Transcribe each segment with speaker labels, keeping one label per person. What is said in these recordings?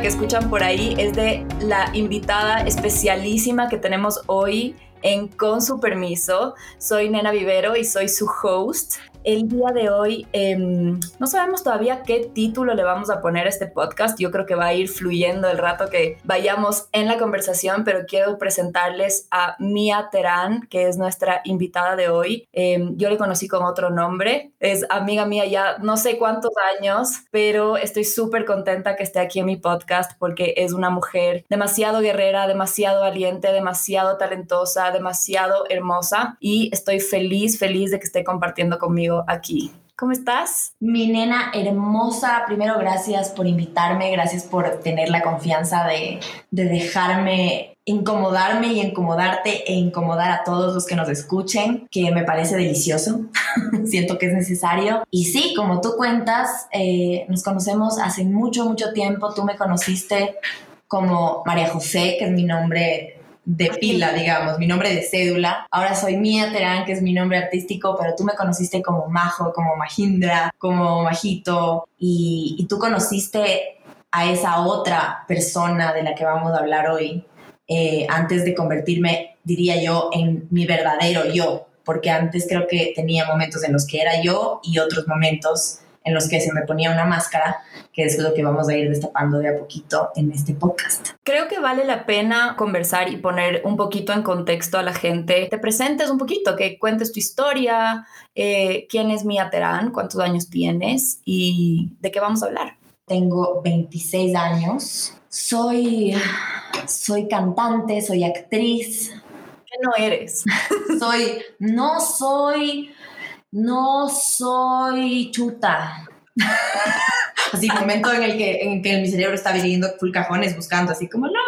Speaker 1: que escuchan por ahí es de la invitada especialísima que tenemos hoy en Con su permiso. Soy Nena Vivero y soy su host. El día de hoy em, no sabemos todavía qué título le vamos a poner a este podcast. Yo creo que va a ir fluyendo el rato que vayamos en la conversación, pero quiero presentarles a Mia Terán, que es nuestra invitada de hoy. Em, yo le conocí con otro nombre. Es amiga mía ya no sé cuántos años, pero estoy súper contenta que esté aquí en mi podcast porque es una mujer demasiado guerrera, demasiado valiente, demasiado talentosa, demasiado hermosa y estoy feliz, feliz de que esté compartiendo conmigo aquí. ¿Cómo estás?
Speaker 2: Mi nena hermosa, primero gracias por invitarme, gracias por tener la confianza de, de dejarme incomodarme y incomodarte e incomodar a todos los que nos escuchen, que me parece delicioso, siento que es necesario. Y sí, como tú cuentas, eh, nos conocemos hace mucho, mucho tiempo, tú me conociste como María José, que es mi nombre de pila, digamos, mi nombre de cédula. Ahora soy Mia Terán, que es mi nombre artístico, pero tú me conociste como Majo, como Mahindra, como Majito, y, tú conociste a esa otra persona de la que vamos a hablar hoy, eh, antes de convertirme, diría yo, en mi verdadero yo, porque antes creo que tenía momentos en los que era yo y otros momentos en los que se me ponía una máscara, que es lo que vamos a ir destapando de a poquito en este podcast.
Speaker 1: Creo que vale la pena conversar y poner un poquito en contexto a la gente. Te presentes un poquito, que cuentes tu historia, eh, quién es Mia Terán, cuántos años tienes y de qué vamos a hablar.
Speaker 2: Tengo 26 años, soy, soy cantante, soy actriz.
Speaker 1: ¿Qué no eres?
Speaker 2: soy, no soy no soy chuta. así, momento en el que, en que mi cerebro está viviendo full cajones buscando, así como, no,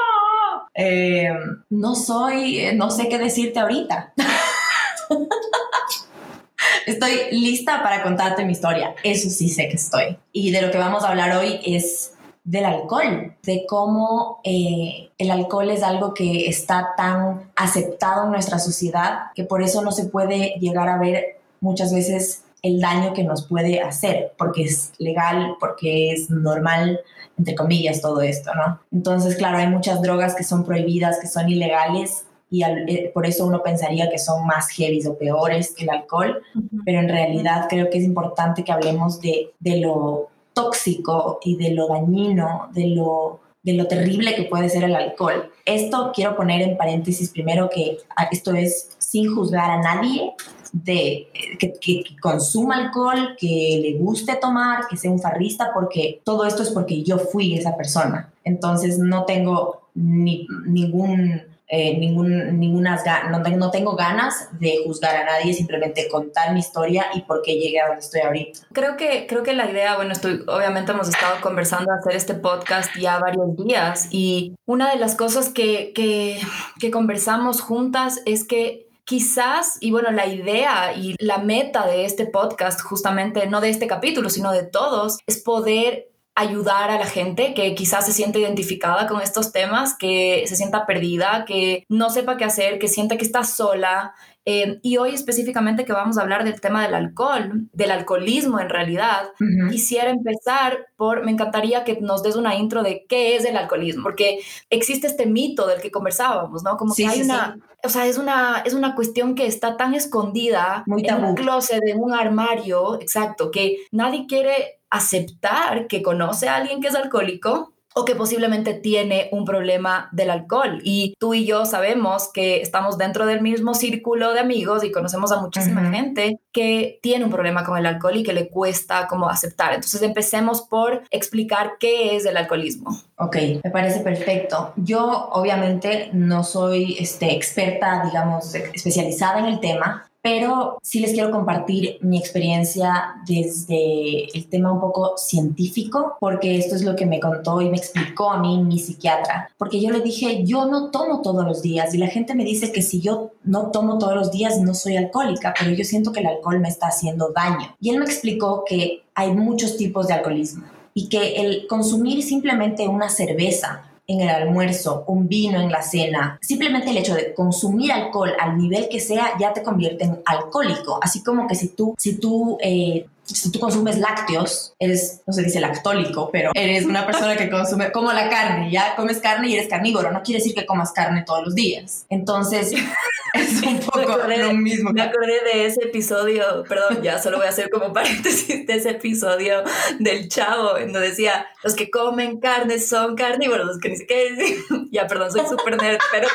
Speaker 2: eh, no soy, eh, no sé qué decirte ahorita. estoy lista para contarte mi historia, eso sí sé que estoy. Y de lo que vamos a hablar hoy es del alcohol, de cómo eh, el alcohol es algo que está tan aceptado en nuestra sociedad que por eso no se puede llegar a ver muchas veces el daño que nos puede hacer, porque es legal, porque es normal, entre comillas, todo esto, ¿no? Entonces, claro, hay muchas drogas que son prohibidas, que son ilegales, y eh, por eso uno pensaría que son más heavy o peores que el alcohol, pero en realidad creo que es importante que hablemos de, de lo tóxico y de lo dañino, de lo, de lo terrible que puede ser el alcohol. Esto quiero poner en paréntesis primero que ah, esto es sin juzgar a nadie, de que, consuma alcohol, que le guste tomar, que sea un farrista, porque todo esto es porque yo fui esa persona. Entonces no tengo ni, ningún... Eh, ninguna, no, no tengo ganas de juzgar a nadie, simplemente contar mi historia y por qué llegué a donde estoy ahorita.
Speaker 1: Creo que, creo que la idea, bueno, estoy, obviamente hemos estado conversando hacer este podcast ya varios días y una de las cosas que, que, que conversamos juntas es que quizás, y bueno, la idea y la meta de este podcast, justamente no de este capítulo, sino de todos, es poder ayudar a la gente que quizás se siente identificada con estos temas, que se sienta perdida, que no sepa qué hacer, que sienta que está sola, eh, y hoy específicamente que vamos a hablar del tema del alcohol, del alcoholismo en realidad, quisiera empezar por, me encantaría que nos des una intro de qué es el alcoholismo, porque existe este mito del que conversábamos, ¿no? Como que hay una, o sea, es una, es una cuestión que está tan escondida en un closet, en un armario, exacto, que nadie quiere aceptar que conoce a alguien que es alcohólico o que posiblemente tiene un problema del alcohol. Y tú y yo sabemos que estamos dentro del mismo círculo de amigos y conocemos a muchísima gente que tiene un problema con el alcohol y que le cuesta como aceptar. Entonces empecemos por explicar qué es el alcoholismo.
Speaker 2: Ok, me parece perfecto. Yo obviamente no soy este, experta, digamos, especializada en el tema, pero sí les quiero compartir mi experiencia desde el tema un poco científico, porque esto es lo que me contó y me explicó a mí mi psiquiatra, porque yo le dije, yo no tomo todos los días y la gente me dice que si yo no tomo todos los días no soy alcohólica, pero yo siento que el alcohol me está haciendo daño. Y él me explicó que hay muchos tipos de alcoholismo y que el consumir simplemente una cerveza en el almuerzo, un vino en la cena, simplemente el hecho de consumir alcohol al nivel que sea ya te convierte en alcohólico. Así como que si tú, si tú eh, si tú consumes lácteos, eres, no se dice lactólico, pero eres una persona que consume como la carne, ya comes carne y eres carnívoro, no quiere decir que comas carne todos los días. Entonces, es un poco lo mismo.
Speaker 1: Me acordé de ese episodio, perdón, ya solo voy a hacer como paréntesis de ese episodio del chavo, en donde decía, los que comen carne son carnívoros, los que ni siquiera... Ya, perdón, soy súper nerd, pero...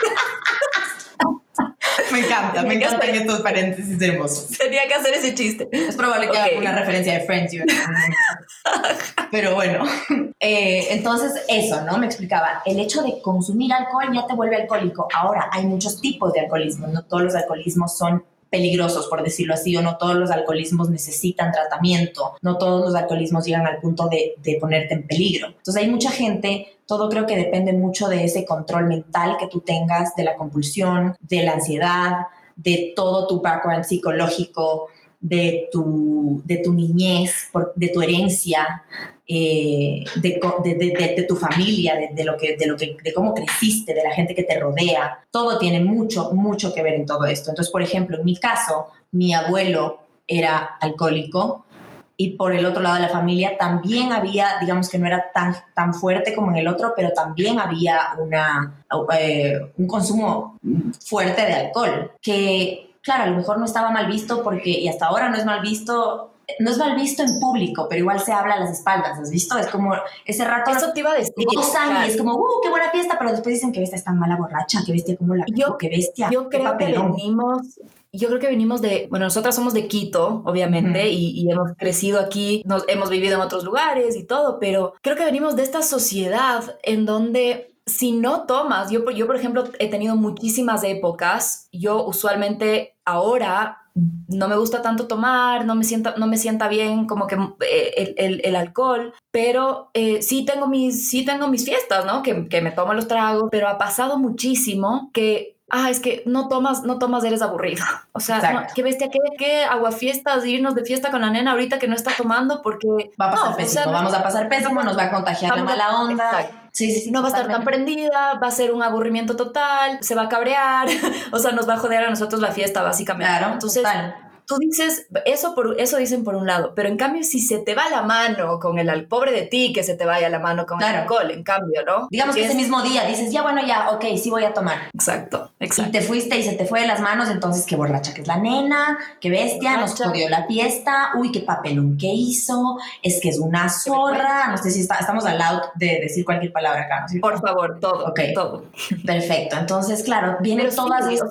Speaker 2: Me encanta, me encantan estos paréntesis hermosos.
Speaker 1: Tenía que hacer ese chiste.
Speaker 2: Es probable que haga una referencia de Friends. Pero bueno, eh, entonces eso, ¿no? Me explicaba, el hecho de consumir alcohol ya te vuelve alcohólico. Ahora, hay muchos tipos de alcoholismo, no todos los alcoholismos son peligrosos, por decirlo así, o no todos los alcoholismos necesitan tratamiento, no todos los alcoholismos llegan al punto de, de ponerte en peligro. Entonces hay mucha gente todo creo que depende mucho de ese control mental que tú tengas, de la compulsión, de la ansiedad, de todo tu background psicológico, de tu, de tu niñez, de tu herencia, eh, de, de, de, tu familia, de, lo que, de, lo que, de cómo creciste, de la gente que te rodea. Todo tiene mucho, mucho que ver en todo esto. Entonces, por ejemplo, en mi caso, mi abuelo era alcohólico y por el otro lado de la familia también había, digamos que no era tan, tan fuerte como en el otro, pero también había una, eh, un consumo fuerte de alcohol, que claro, a lo mejor no estaba mal visto porque, y hasta ahora no es mal visto, no es mal visto en público, pero igual se habla a las espaldas, ¿has visto? Es como ese rato.
Speaker 1: Eso te iba a decir.
Speaker 2: y es como, ¡uh, qué buena fiesta! Pero después dicen que bestia es tan mala borracha, que bestia como la.
Speaker 1: Yo,
Speaker 2: que bestia.
Speaker 1: Yo creo que venimos. Yo creo que venimos de, bueno, nosotras somos de Quito, obviamente, y, hemos crecido aquí, nos, hemos vivido en otros lugares y todo, pero creo que venimos de esta sociedad en donde si no tomas, yo, yo por ejemplo he tenido muchísimas épocas, yo usualmente ahora no me gusta tanto tomar, no me sienta, no me sienta bien como que eh, el, alcohol, pero eh, sí, tengo mis, sí tengo mis fiestas, ¿no? Que, que me tomo los tragos, pero ha pasado muchísimo que ah, es que no tomas, no tomas, eres aburrido. O sea, qué bestia, qué, qué aguafiestas, irnos de fiesta con la nena ahorita que no está tomando porque...
Speaker 2: Va a pasar pésimo, vamos a pasar pésimo, nos va a contagiar la mala onda.
Speaker 1: Sí, sí, sí, no va a estar tan prendida, va a ser un aburrimiento total, se va a cabrear, o sea, nos va a joder a nosotros la fiesta, básicamente.
Speaker 2: Claro, Entonces,
Speaker 1: tú dices, eso, por, eso dicen por un lado, pero en cambio si se te va la mano con el al pobre de ti que se te vaya la mano con el alcohol, en cambio, ¿no?
Speaker 2: Digamos que ese mismo día dices, ya bueno, ya, ok, sí voy a tomar.
Speaker 1: Exacto, exacto.
Speaker 2: Y te fuiste y se te fue de las manos, entonces qué borracha que es la nena, qué bestia, nos jodió la fiesta, uy, qué papelón que hizo, es que es una zorra, no sé si estamos al lado de decir cualquier palabra acá,
Speaker 1: ¿no? Por favor, todo, ok, todo.
Speaker 2: Perfecto, entonces, claro, vienen todas estas,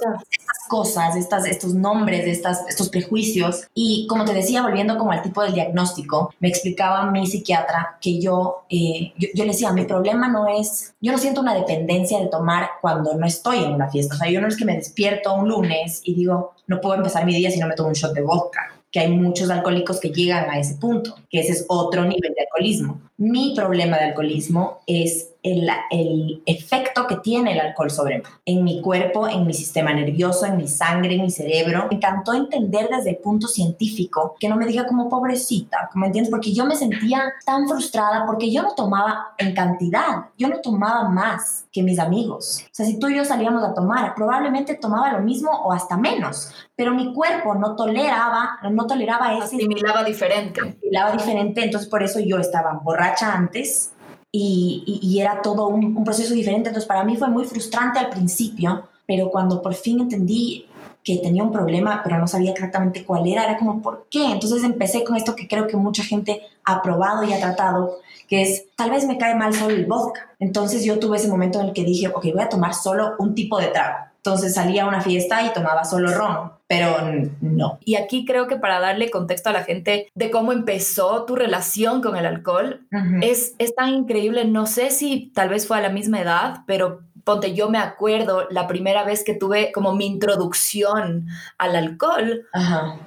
Speaker 2: cosas, estas, estos nombres, estas, estos prejuicios. Y como te decía, volviendo como al tipo del diagnóstico, me explicaba mi psiquiatra que yo, eh, yo, yo, le decía, mi problema no es, yo no siento una dependencia de tomar cuando no estoy en una fiesta. O sea, yo no es que me despierto un lunes y digo, no puedo empezar mi día si no me tomo un shot de vodka que hay muchos alcohólicos que llegan a ese punto, que ese es otro nivel de alcoholismo. Mi problema de alcoholismo es el, el, efecto que tiene el alcohol sobre mí, en mi cuerpo, en mi sistema nervioso, en mi sangre, en mi cerebro. Me encantó entender desde el punto científico que no me diga como pobrecita, ¿me entiendes? Porque yo me sentía tan frustrada porque yo no tomaba en cantidad, yo no tomaba más que mis amigos. O sea, si tú y yo salíamos a tomar, probablemente tomaba lo mismo o hasta menos, pero mi cuerpo no toleraba, no toleraba ese...
Speaker 1: Asimilaba diferente.
Speaker 2: Asimilaba diferente, entonces por eso yo estaba borracha antes y, y, era todo un, un, proceso diferente. Entonces para mí fue muy frustrante al principio, pero cuando por fin entendí que tenía un problema, pero no sabía exactamente cuál era, era como, ¿por qué? Entonces empecé con esto que creo que mucha gente ha probado y ha tratado, que es, tal vez me cae mal solo el vodka. Entonces yo tuve ese momento en el que dije, ok, voy a tomar solo un tipo de trago. Entonces salía a una fiesta y tomaba solo ron, pero no.
Speaker 1: Y aquí creo que para darle contexto a la gente de cómo empezó tu relación con el alcohol, es, es tan increíble. No sé si tal vez fue a la misma edad, pero ponte, yo me acuerdo la primera vez que tuve como mi introducción al alcohol,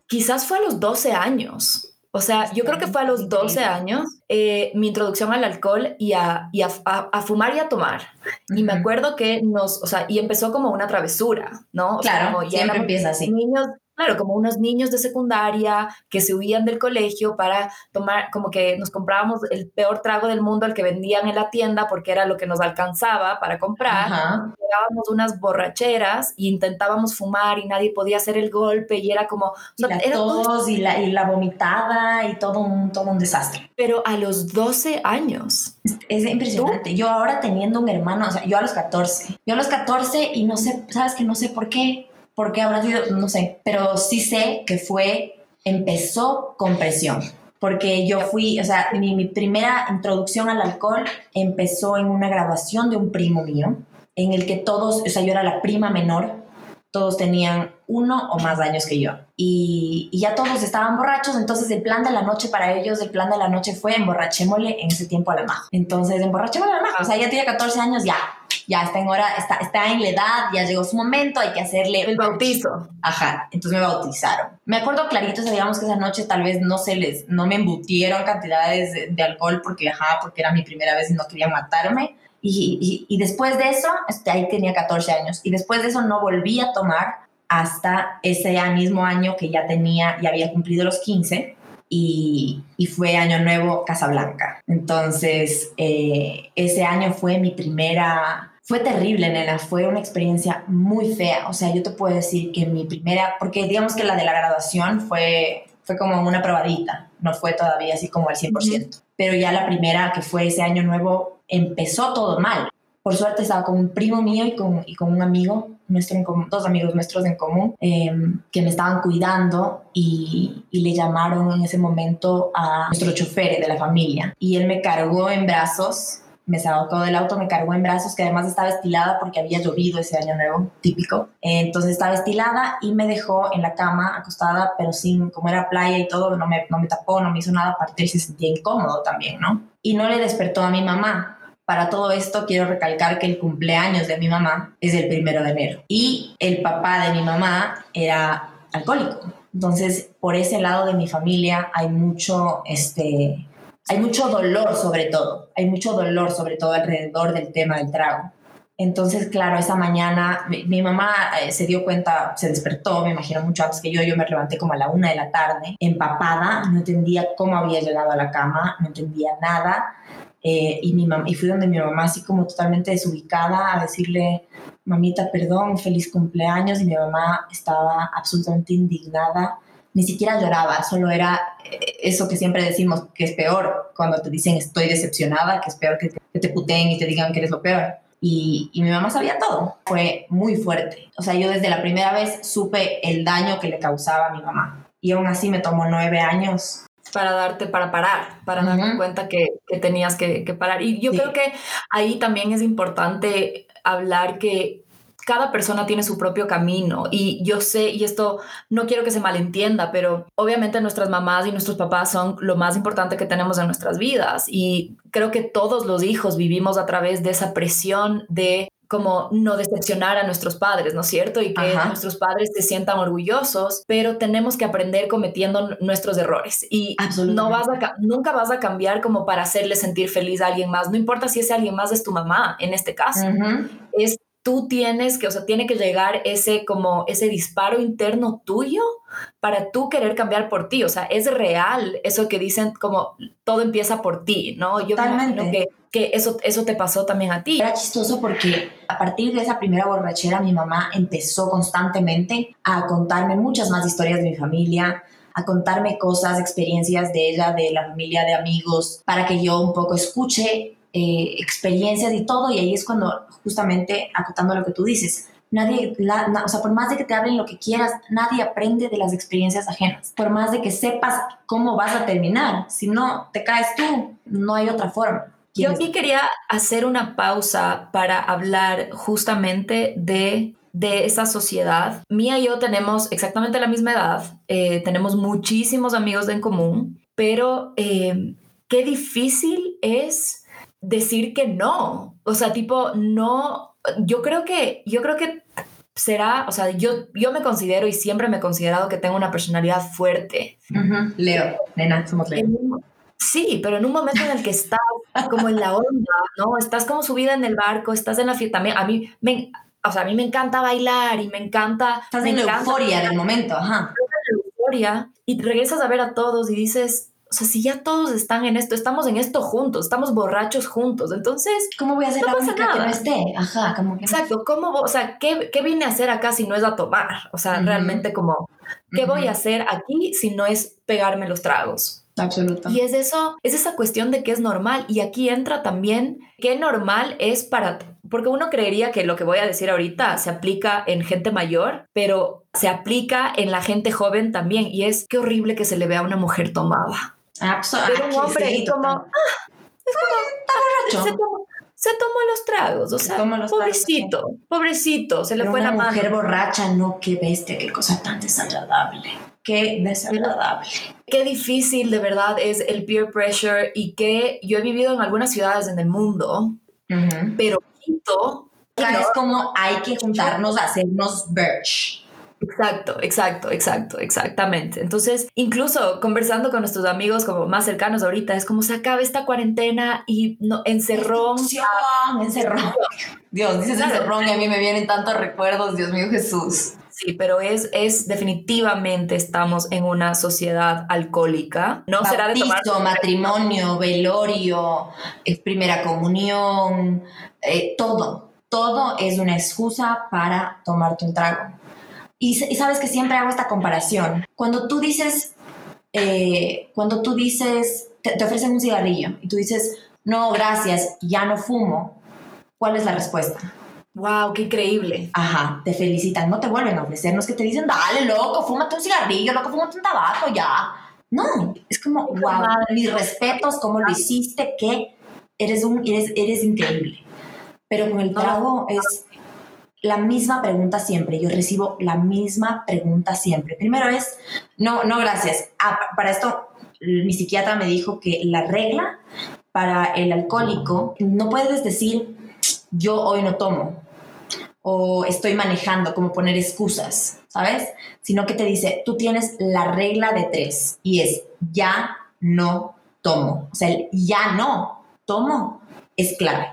Speaker 1: quizás fue a los 12 años. O sea, yo creo que fue a los 12 años eh, mi introducción al alcohol y, a, y a, a, fumar y a tomar. Y me acuerdo que nos, o sea, y empezó como una travesura, ¿no?
Speaker 2: claro, siempre empieza así.
Speaker 1: Niños, claro, como unos niños de secundaria que se huían del colegio para tomar, como que nos comprábamos el peor trago del mundo, el que vendían en la tienda, porque era lo que nos alcanzaba para comprar. Llegábamos unas borracheras e intentábamos fumar y nadie podía hacer el golpe y era como...
Speaker 2: y la tos y la, y la vomitada y todo un, todo un desastre.
Speaker 1: Pero a los 12 años.
Speaker 2: Es, impresionante. Yo ahora teniendo un hermano, o sea, yo a los 14, yo a los 14 y no sé, sabes que no sé por qué, porque habrá sido, no sé, pero sí sé que fue, empezó con presión. Porque yo fui, o sea, mi, mi primera introducción al alcohol empezó en una graduación de un primo mío, en el que todos, o sea, yo era la prima menor, todos tenían uno o más años que yo. Y, y, ya todos estaban borrachos, entonces el plan de la noche para ellos, el plan de la noche fue emborrachémosle en ese tiempo a la maja. Entonces, emborrachémosle a la maja. O sea, ya tiene 14 años, ya, ya está en hora, está, está en la edad, ya llegó su momento, hay que hacerle...
Speaker 1: El bautizo.
Speaker 2: Ajá, entonces me bautizaron. Me acuerdo clarito, digamos que esa noche tal vez no se les, no me embutieron cantidades de, de alcohol porque, ajá, porque era mi primera vez y no querían matarme y, y, después de eso, este, ahí tenía 14 años, y después de eso no volví a tomar hasta ese mismo año que ya tenía, ya había cumplido los 15, y, y fue Año Nuevo Casablanca. Entonces, eh, ese año fue mi primera... Fue terrible, nena, fue una experiencia muy fea. O sea, yo te puedo decir que mi primera, porque digamos que la de la graduación fue, fue como una probadita, no fue todavía así como al 100%. Pero ya la primera, que fue ese año nuevo, empezó todo mal. Por suerte estaba con un primo mío y con, y con un amigo, nuestro dos amigos nuestros en común, em, que me estaban cuidando y, y, le llamaron en ese momento a nuestro chofer de la familia. Y él me cargó en brazos me sacó del auto, me cargó en brazos, que además estaba estilada porque había llovido ese año nuevo, típico. Entonces estaba estilada y me dejó en la cama acostada, pero sin, como era playa y todo, no me, no me tapó, no me hizo nada, aparte se sentía incómodo también, ¿no? Y no le despertó a mi mamá. Para todo esto quiero recalcar que el cumpleaños de mi mamá es el primero de enero y el papá de mi mamá era alcohólico. Entonces, por ese lado de mi familia hay mucho, este, hay mucho dolor sobre todo, hay mucho dolor sobre todo alrededor del tema del trago. Entonces, claro, esa mañana mi, mamá eh, se dio cuenta, se despertó, me imagino mucho antes que yo, yo me levanté como a la una de la tarde, empapada, no entendía cómo había llegado a la cama, no entendía nada. Eh, y, mi y fui donde mi mamá así como totalmente desubicada a decirle, mamita, perdón, feliz cumpleaños. Y mi mamá estaba absolutamente indignada ni siquiera lloraba, solo era eh, eso que siempre decimos que es peor cuando te dicen estoy decepcionada, que es peor que te, que te puteen y te digan que eres lo peor. Y, y, mi mamá sabía todo. Fue muy fuerte. O sea, yo desde la primera vez supe el daño que le causaba a mi mamá. Y aún así me tomó nueve años.
Speaker 1: Para darte, para parar, para darte cuenta que, que tenías que, que, parar. Y yo creo que ahí también es importante hablar que cada persona tiene su propio camino y yo sé, y esto no quiero que se malentienda, pero obviamente nuestras mamás y nuestros papás son lo más importante que tenemos en nuestras vidas y creo que todos los hijos vivimos a través de esa presión de como no decepcionar a nuestros padres, ¿no es cierto? Y que nuestros padres se sientan orgullosos, pero tenemos que aprender cometiendo nuestros errores y no vas a, nunca vas a cambiar como para hacerle sentir feliz a alguien más, no importa si ese alguien más es tu mamá en este caso, es tú tienes que, o sea, tiene que llegar ese como ese disparo interno tuyo para tú querer cambiar por ti, o sea, es real eso que dicen como todo empieza por ti, ¿no? Yo Totalmente. que, que eso, eso te pasó también a ti.
Speaker 2: Era chistoso porque a partir de esa primera borrachera mi mamá empezó constantemente a contarme muchas más historias de mi familia, a contarme cosas, experiencias de ella, de la familia, de amigos, para que yo un poco escuche eh, experiencias y todo, y ahí es cuando justamente acotando lo que tú dices, nadie, o sea, por más de que te hablen lo que quieras, nadie aprende de las experiencias ajenas, por más de que sepas cómo vas a terminar, si no te caes tú, no hay otra forma.
Speaker 1: Yo aquí quería hacer una pausa para hablar justamente de de esa sociedad. Mía y yo tenemos exactamente la misma edad, eh, tenemos muchísimos amigos en común, pero eh, qué difícil es decir que no. O sea, tipo, no, yo creo que, yo creo que será, o sea, yo, yo me considero y siempre me he considerado que tengo una personalidad fuerte.
Speaker 2: Leo, nena, somos Leo.
Speaker 1: Sí, pero en un momento en el que estás como en la onda, ¿no? Estás como subida en el barco, estás en la fiesta. También a mí me, o sea, a mí me encanta bailar y me encanta...
Speaker 2: Estás
Speaker 1: me
Speaker 2: en la
Speaker 1: encanta-
Speaker 2: euforia del momento, ajá.
Speaker 1: en la euforia y regresas a ver a todos y dices, sea, si ya todos están en esto, estamos en esto juntos, estamos borrachos juntos, entonces,
Speaker 2: ¿Cómo voy a ser
Speaker 1: No
Speaker 2: la
Speaker 1: pasa
Speaker 2: única que
Speaker 1: nada.
Speaker 2: no esté? Ajá, como que...
Speaker 1: exacto, ¿cómo, o sea, ¿qué, qué vine a hacer acá si no es a tomar? O sea,
Speaker 2: Ujú.
Speaker 1: realmente como, ¿qué
Speaker 2: Ujú.
Speaker 1: voy a hacer aquí si no es pegarme los tragos?
Speaker 2: Absoluto.
Speaker 1: Y es eso, es esa cuestión de que es normal. Y aquí entra también qué normal es para, porque uno creería que lo que voy a decir ahorita se aplica en gente mayor, pero se aplica en la gente joven también. Y es qué horrible que se le vea a una mujer tomada. Pero
Speaker 2: ah,
Speaker 1: un
Speaker 2: que
Speaker 1: hombre
Speaker 2: sí,
Speaker 1: y como, ah, es como,
Speaker 2: borracho.
Speaker 1: se tomó, se tomó los tragos, o sea,
Speaker 2: los tragos,
Speaker 1: pobrecito, pobrecito, se le fue la mano.
Speaker 2: mujer borracha, no, qué bestia, qué cosa tan desagradable. Qué desagradable.
Speaker 1: Qué difícil de verdad es el peer pressure y que yo he vivido en algunas ciudades en el mundo,
Speaker 2: Ujú.
Speaker 1: pero Quito, no,
Speaker 2: es como hay que juntarnos a hacernos birch.
Speaker 1: Exacto, exacto, exacto, exactamente. Entonces, incluso conversando con nuestros amigos como más cercanos ahorita, es como se acaba esta cuarentena y no, encerrón.
Speaker 2: Encerrón. Dios, dices
Speaker 1: Claro.
Speaker 2: encerrón y a mí me vienen tantos recuerdos, Dios mío Jesús.
Speaker 1: Sí, pero es, es definitivamente estamos en una sociedad alcohólica. No será de tomar.
Speaker 2: Bautizo, matrimonio, velorio, eh, primera comunión, eh, todo. Todo es una excusa para tomarte un trago. Y, y sabes que siempre hago esta comparación. Cuando tú dices, eh, cuando tú dices, te, te ofrecen un cigarrillo y tú dices, no, gracias, ya no fumo, ¿cuál es la respuesta?
Speaker 1: Wow, qué increíble.
Speaker 2: Ajá, te felicitan, no te vuelven a ofrecer, no es que te dicen, dale, loco, fúmate un cigarrillo, loco, fúmate un tabaco, ya. No, es como, wow,
Speaker 1: madre.
Speaker 2: mis respetos, cómo lo hiciste, que eres un, eres, eres increíble. Pero con el trago es la misma pregunta siempre, yo recibo la misma pregunta siempre. Primero es, no, no, gracias. Ah, pa- para esto, mi psiquiatra me dijo que la regla para el alcohólico, no puedes decir, yo hoy no tomo, o estoy manejando, como poner excusas, ¿sabes? Sino que te dice, tú tienes la regla de tres y es ya no tomo. O sea, el ya no tomo es clave.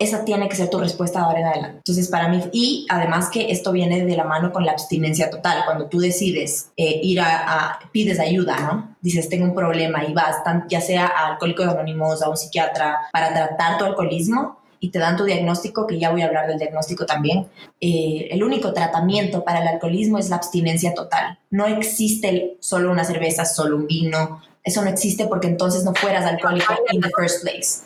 Speaker 2: Esa tiene que ser tu respuesta de ahora en adelante. Entonces, para mí, y además que esto viene de la mano con la abstinencia total. Cuando tú decides eh, ir a, a- pides ayuda, ¿no? Dices, tengo un problema y vas, tan- ya sea a Alcohólicos Anónimos, a un psiquiatra, para tratar tu alcoholismo y te dan tu diagnóstico, que ya voy a hablar del diagnóstico también. Eh, el único tratamiento para el alcoholismo es la abstinencia total. No existe el- solo una cerveza, solo un vino. Eso no existe porque entonces no fueras alcohólico in the first place.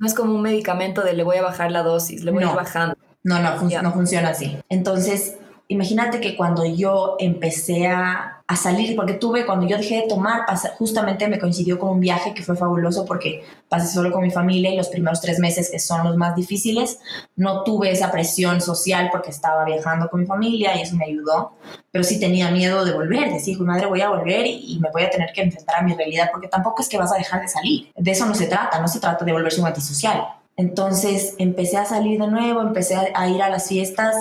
Speaker 1: No es como un medicamento de le voy a bajar la dosis, le voy a ir bajando.
Speaker 2: No, no, fun-
Speaker 1: Ya.
Speaker 2: no funciona así. Entonces, imagínate que cuando yo empecé a, a salir, porque tuve, cuando yo dejé de tomar, justamente me coincidió con un viaje que fue fabuloso porque pasé solo con mi familia y los primeros tres meses, que son los más difíciles, no tuve esa presión social porque estaba viajando con mi familia y eso me ayudó, pero sí tenía miedo de volver, decir, madre, voy a volver y, me voy a tener que enfrentar a mi realidad porque tampoco es que vas a dejar de salir. De eso no se trata, no se trata de volverse un antisocial. Entonces empecé a salir de nuevo, empecé a ir a las fiestas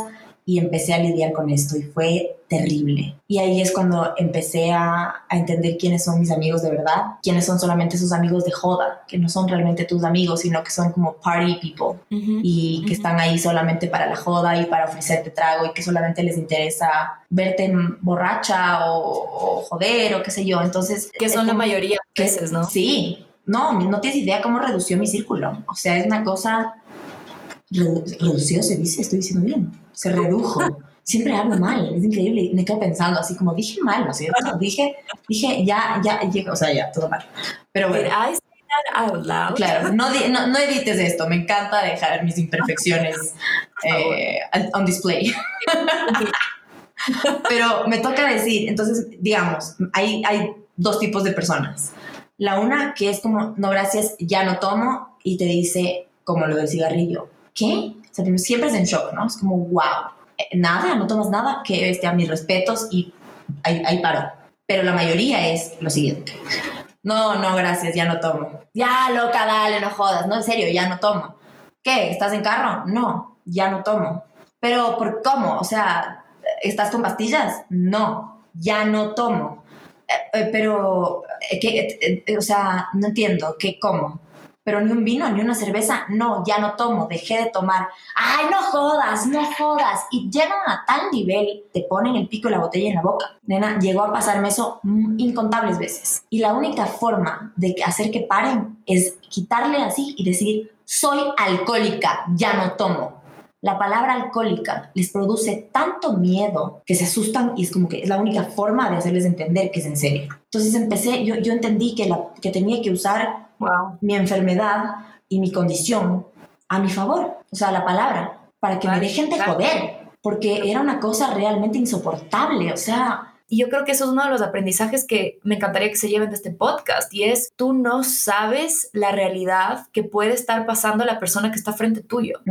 Speaker 2: y empecé a lidiar con esto y fue terrible. Y ahí es cuando empecé a, a entender quiénes son mis amigos de verdad, quiénes son solamente esos amigos de joda, que no son realmente tus amigos, sino que son como party people y que
Speaker 1: Ujú.
Speaker 2: están ahí solamente para la joda y para ofrecerte trago y que solamente les interesa verte borracha o, o joder o qué sé yo. Entonces,
Speaker 1: Que son la
Speaker 2: como-
Speaker 1: mayoría de veces, ¿no?
Speaker 2: Sí, no, no tienes idea cómo redució mi círculo. O sea, es una cosa. Redu- redució, se dice, estoy diciendo bien. Se redujo. Siempre hablo mal, es increíble. Me quedo pensando así como dije mal, ¿no es cierto? Dije, dije, ya, ya, ya, o sea, ya, todo mal. Pero bueno,
Speaker 1: out loud?
Speaker 2: claro, no, no edites esto. Me encanta dejar mis imperfecciones eh, on display. Pero me toca decir, entonces, digamos, hay, hay dos tipos de personas. La una que es como, no gracias, ya no tomo, y te dice, como lo del cigarrillo, ¿qué? O sea, siempre es en shock, ¿no? Es como, wow, eh, nada, no tomas nada, que este, a mis respetos, y ahí, ahí paro. Pero la mayoría es lo siguiente. No, no, gracias, ya no tomo. Ya, loca, dale, no jodas. No, en serio, ya no tomo. ¿Qué? ¿Estás en carro? No, ya no tomo. Pero, ¿por cómo? O sea, ¿estás con pastillas? No, ya no tomo. Eh, eh, pero, eh. Eh, eh, o sea, no entiendo, ¿qué? ¿Cómo? Pero ni un vino, ni una cerveza, no, ya no tomo, dejé de tomar. Ay, no jodas, no jodas. Y llegan a tal nivel, te ponen el pico y la botella en la boca. Nena, llegó a pasarme eso incontables veces. Y la única forma de hacer que paren es quitarle así y decir, soy alcohólica, ya no tomo. La palabra alcohólica les produce tanto miedo que se asustan y es como que es la única forma de hacerles entender que es en serio. Entonces empecé, yo, yo entendí que, la, que tenía que usar mi enfermedad y mi condición a mi favor, o sea, la palabra, para que me dejen de joder, porque era una cosa realmente insoportable, o sea,
Speaker 1: y yo creo que eso es uno de los aprendizajes que me encantaría que se lleven de este podcast y es tú no sabes la realidad que puede estar pasando la persona que está frente tuyo.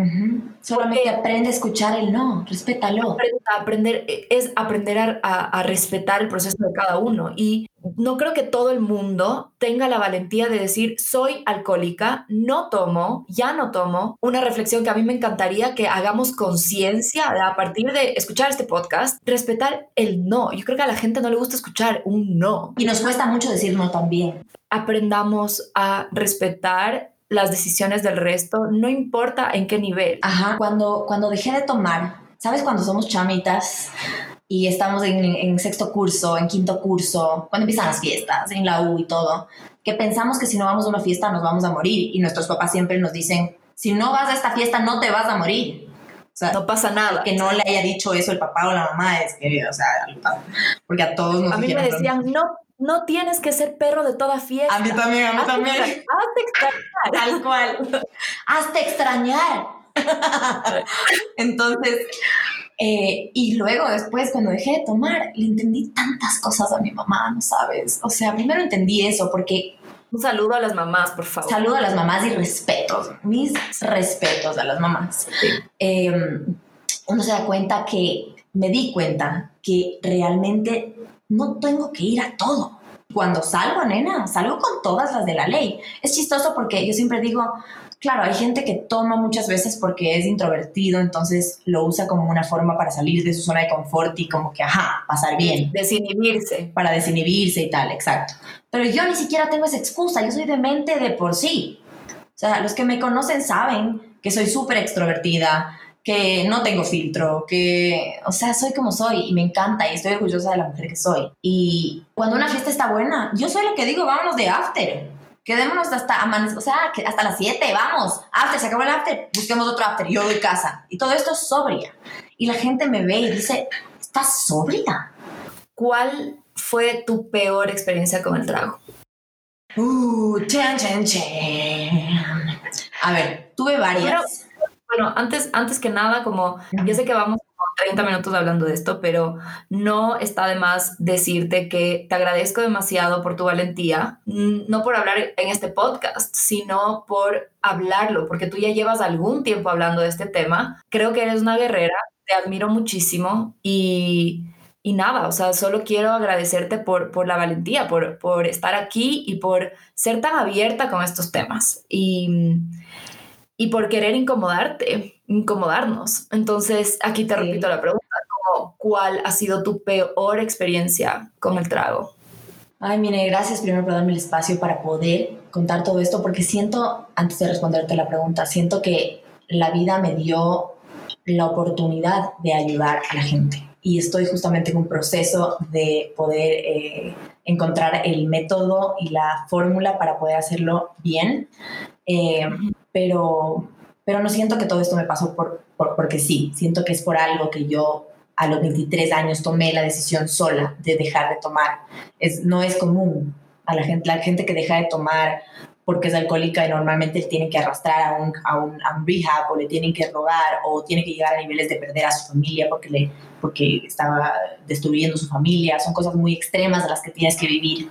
Speaker 2: Solamente aprende a escuchar el no, respétalo.
Speaker 1: Aprender, es aprender a, a, respetar el proceso de cada uno y no creo que todo el mundo tenga la valentía de decir soy alcohólica, no tomo, ya no tomo. Una reflexión que a mí me encantaría que hagamos conciencia a partir de escuchar este podcast, respetar el no. Yo creo que a la gente no le gusta escuchar un no.
Speaker 2: Y nos cuesta mucho decir no también.
Speaker 1: Aprendamos a respetar las decisiones del resto, no importa en qué nivel.
Speaker 2: Ajá, cuando, cuando dejé de tomar, ¿sabes? Cuando somos chamitas, y estamos en, sexto curso, en quinto curso, cuando empiezan las fiestas, en la U y todo, que pensamos que si no vamos a una fiesta nos vamos a morir y nuestros papás siempre nos dicen, si no vas a esta fiesta no te vas a morir.
Speaker 1: O sea, no pasa nada.
Speaker 2: Que no le haya dicho eso el papá o la mamá es que, o sea, porque a todos nos
Speaker 1: A mí me decían, no, no tienes que ser perro de toda fiesta.
Speaker 2: A mí también, a mí también.
Speaker 1: Hazte extrañar.
Speaker 2: Tal cual. Hazte extrañar. Entonces, eh, y luego después, cuando dejé de tomar, le entendí tantas cosas a mi mamá, ¿no sabes? O sea, primero entendí eso porque...
Speaker 1: Un saludo a las mamás, por favor.
Speaker 2: Saludo a las mamás y respetos, mis respetos a las mamás. Em, uno se da cuenta que, me di cuenta que realmente no tengo que ir a todo. Cuando salgo, nena, salgo con todas las de la ley. Es chistoso porque yo siempre digo, Claro, hay gente que toma muchas veces porque es introvertido, entonces lo usa como una forma para salir de su zona de confort y como que, ajá, pasar bien.
Speaker 1: Desinhibirse.
Speaker 2: Para desinhibirse y tal, exacto. Pero yo ni siquiera tengo esa excusa, yo soy demente de por sí. O sea, los que me conocen saben que soy súper extrovertida, que no tengo filtro, que, o sea, soy como soy y me encanta y estoy orgullosa de la mujer que soy. Y cuando una fiesta está buena, yo soy lo que digo, vámonos de after quedémonos hasta amanecer, o sea, hasta las 7, vamos, after, se acabó el after, busquemos otro after, yo doy casa. Y todo esto es sobria. Y la gente me ve y dice, ¿estás sobria?
Speaker 1: ¿Cuál fue tu peor experiencia con el trago?
Speaker 2: Uh, chan, chan, chan. A ver, tuve varias.
Speaker 1: bueno, antes, antes que nada, como yo sé que vamos 30 minutos hablando de esto, pero no está de más decirte que te agradezco demasiado por tu valentía, no por hablar en este podcast, sino por hablarlo, porque tú ya llevas algún tiempo hablando de este tema. Creo que eres una guerrera, te admiro muchísimo y, y nada, o sea, solo quiero agradecerte por, por la valentía, por, por estar aquí y por ser tan abierta con estos temas. Y y por querer incomodarte, incomodarnos. Entonces, aquí te repito la pregunta, ¿cuál ha sido tu peor experiencia con el trago?
Speaker 2: Ay, mire, gracias primero por darme el espacio para poder contar todo esto, porque siento, antes de responderte la pregunta, siento que la vida me dio la oportunidad de ayudar a la gente. Y estoy justamente en un proceso de poder eh, encontrar el método y la fórmula para poder hacerlo bien. Eh, pero, pero no siento que todo esto me pasó por, porque sí, siento que es por algo que yo a los 23 años tomé la decisión sola de dejar de tomar. Es, no es común a la gente, la gente que deja de tomar porque es alcohólica y normalmente tiene que arrastrar a un, a, un, a un, rehab o le tienen que robar o tiene que llegar a niveles de perder a su familia porque, le, porque estaba destruyendo su familia. Son cosas muy extremas las que tienes que vivir.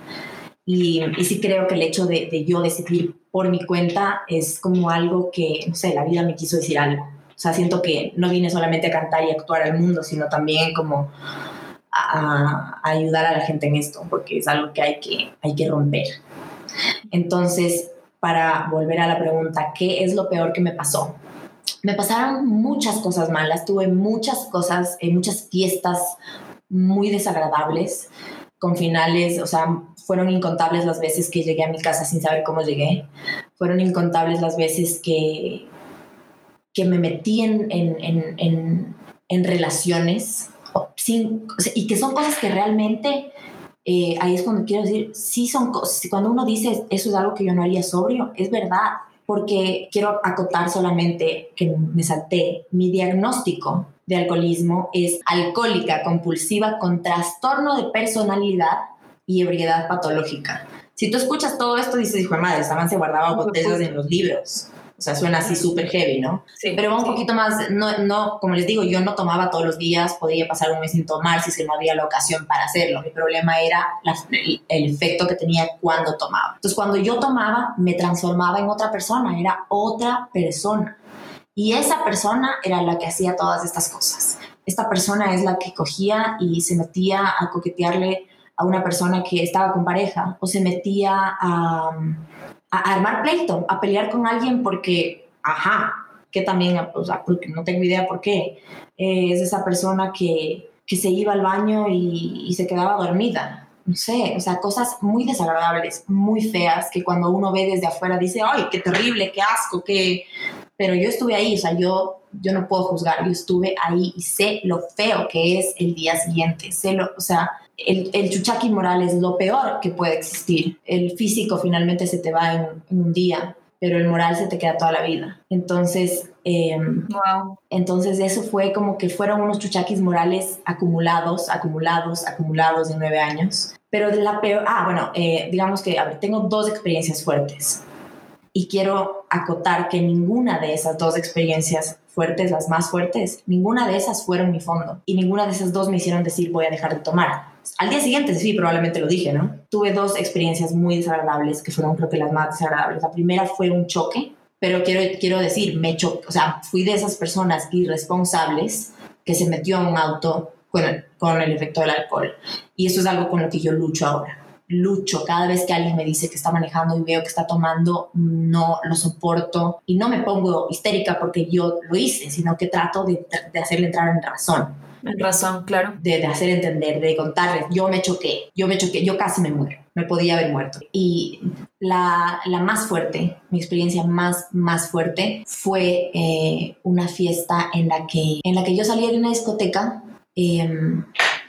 Speaker 2: Y, y sí creo que el hecho de, de, yo decidir por mi cuenta es como algo que, no sé, la vida me quiso decir algo. O sea, siento que no vine solamente a cantar y actuar al mundo, sino también como a, a ayudar a la gente en esto, porque es algo que hay que, hay que romper. Entonces, para volver a la pregunta, ¿qué es lo peor que me pasó? Me pasaron muchas cosas malas, tuve muchas cosas, eh, muchas fiestas muy desagradables con finales, o sea, fueron incontables las veces que llegué a mi casa sin saber cómo llegué, fueron incontables las veces que, que me metí en, en, en, en relaciones sin, y que son cosas que realmente, eh, ahí es cuando quiero decir, sí son cosas, cuando uno dice eso es algo que yo no haría sobrio, es verdad, porque quiero acotar solamente que me salté, mi diagnóstico de alcoholismo es alcohólica compulsiva con trastorno de personalidad y ebriedad patológica. Si tú escuchas todo esto, dices, hijo de madre, estaban se guardaba botellas en los libros. O sea, suena así súper heavy, ¿no? Sí, Pero va un poquito más, no, no, como les digo, yo no tomaba todos los días, podía pasar un mes sin tomar si es que no había la ocasión para hacerlo. Mi problema era el, el, efecto que tenía cuando tomaba. Entonces, cuando yo tomaba, me transformaba en otra persona, era otra persona. Y esa persona era la que hacía todas estas cosas. Esta persona es la que cogía y se metía a coquetearle a una persona que estaba con pareja o se metía a, armar pleito, a pelear con alguien porque, ajá, que también, o sea, porque no tengo idea por qué, eh, es esa persona que, que se iba al baño y, y, se quedaba dormida. No sé, o sea, cosas muy desagradables, muy feas, que cuando uno ve desde afuera dice, ay, qué terrible, qué asco, qué... Pero yo estuve ahí, o sea, yo, yo no puedo juzgar, yo estuve ahí y sé lo feo que es el día siguiente, sé lo, o sea, el, el chuchaqui moral es lo peor que puede existir. El físico finalmente se te va en, un día, pero el moral se te queda toda la vida. Entonces, em, entonces eso fue como que fueron unos chuchaquis morales acumulados, acumulados, acumulados de nueve años. Pero de la peor, ah, bueno, eh, digamos que, a ver, tengo dos experiencias fuertes y quiero acotar que ninguna de esas dos experiencias fuertes, las más fuertes, ninguna de esas fueron mi fondo y ninguna de esas dos me hicieron decir voy a dejar de tomar. Al día siguiente sí, probablemente lo dije, ¿no? Tuve dos experiencias muy desagradables que fueron creo que las más desagradables. La primera fue un choque, pero quiero, quiero decir, me choqué, o sea, fui de esas personas irresponsables que se metió en un auto con el, con el efecto del alcohol. Y eso es algo con lo que yo lucho ahora lucho cada vez que alguien me dice que está manejando y veo que está tomando, no lo soporto y no me pongo histérica porque yo lo hice, sino que trato de, de hacerle entrar en razón.
Speaker 1: En razón, claro.
Speaker 2: De, hacer entender, de contarles, yo me choqué, yo me choqué, yo casi me muero, me podía haber muerto. Y la, la más fuerte, mi experiencia más, más fuerte fue eh, una fiesta en la, que, en la que yo salía de una discoteca. Eh,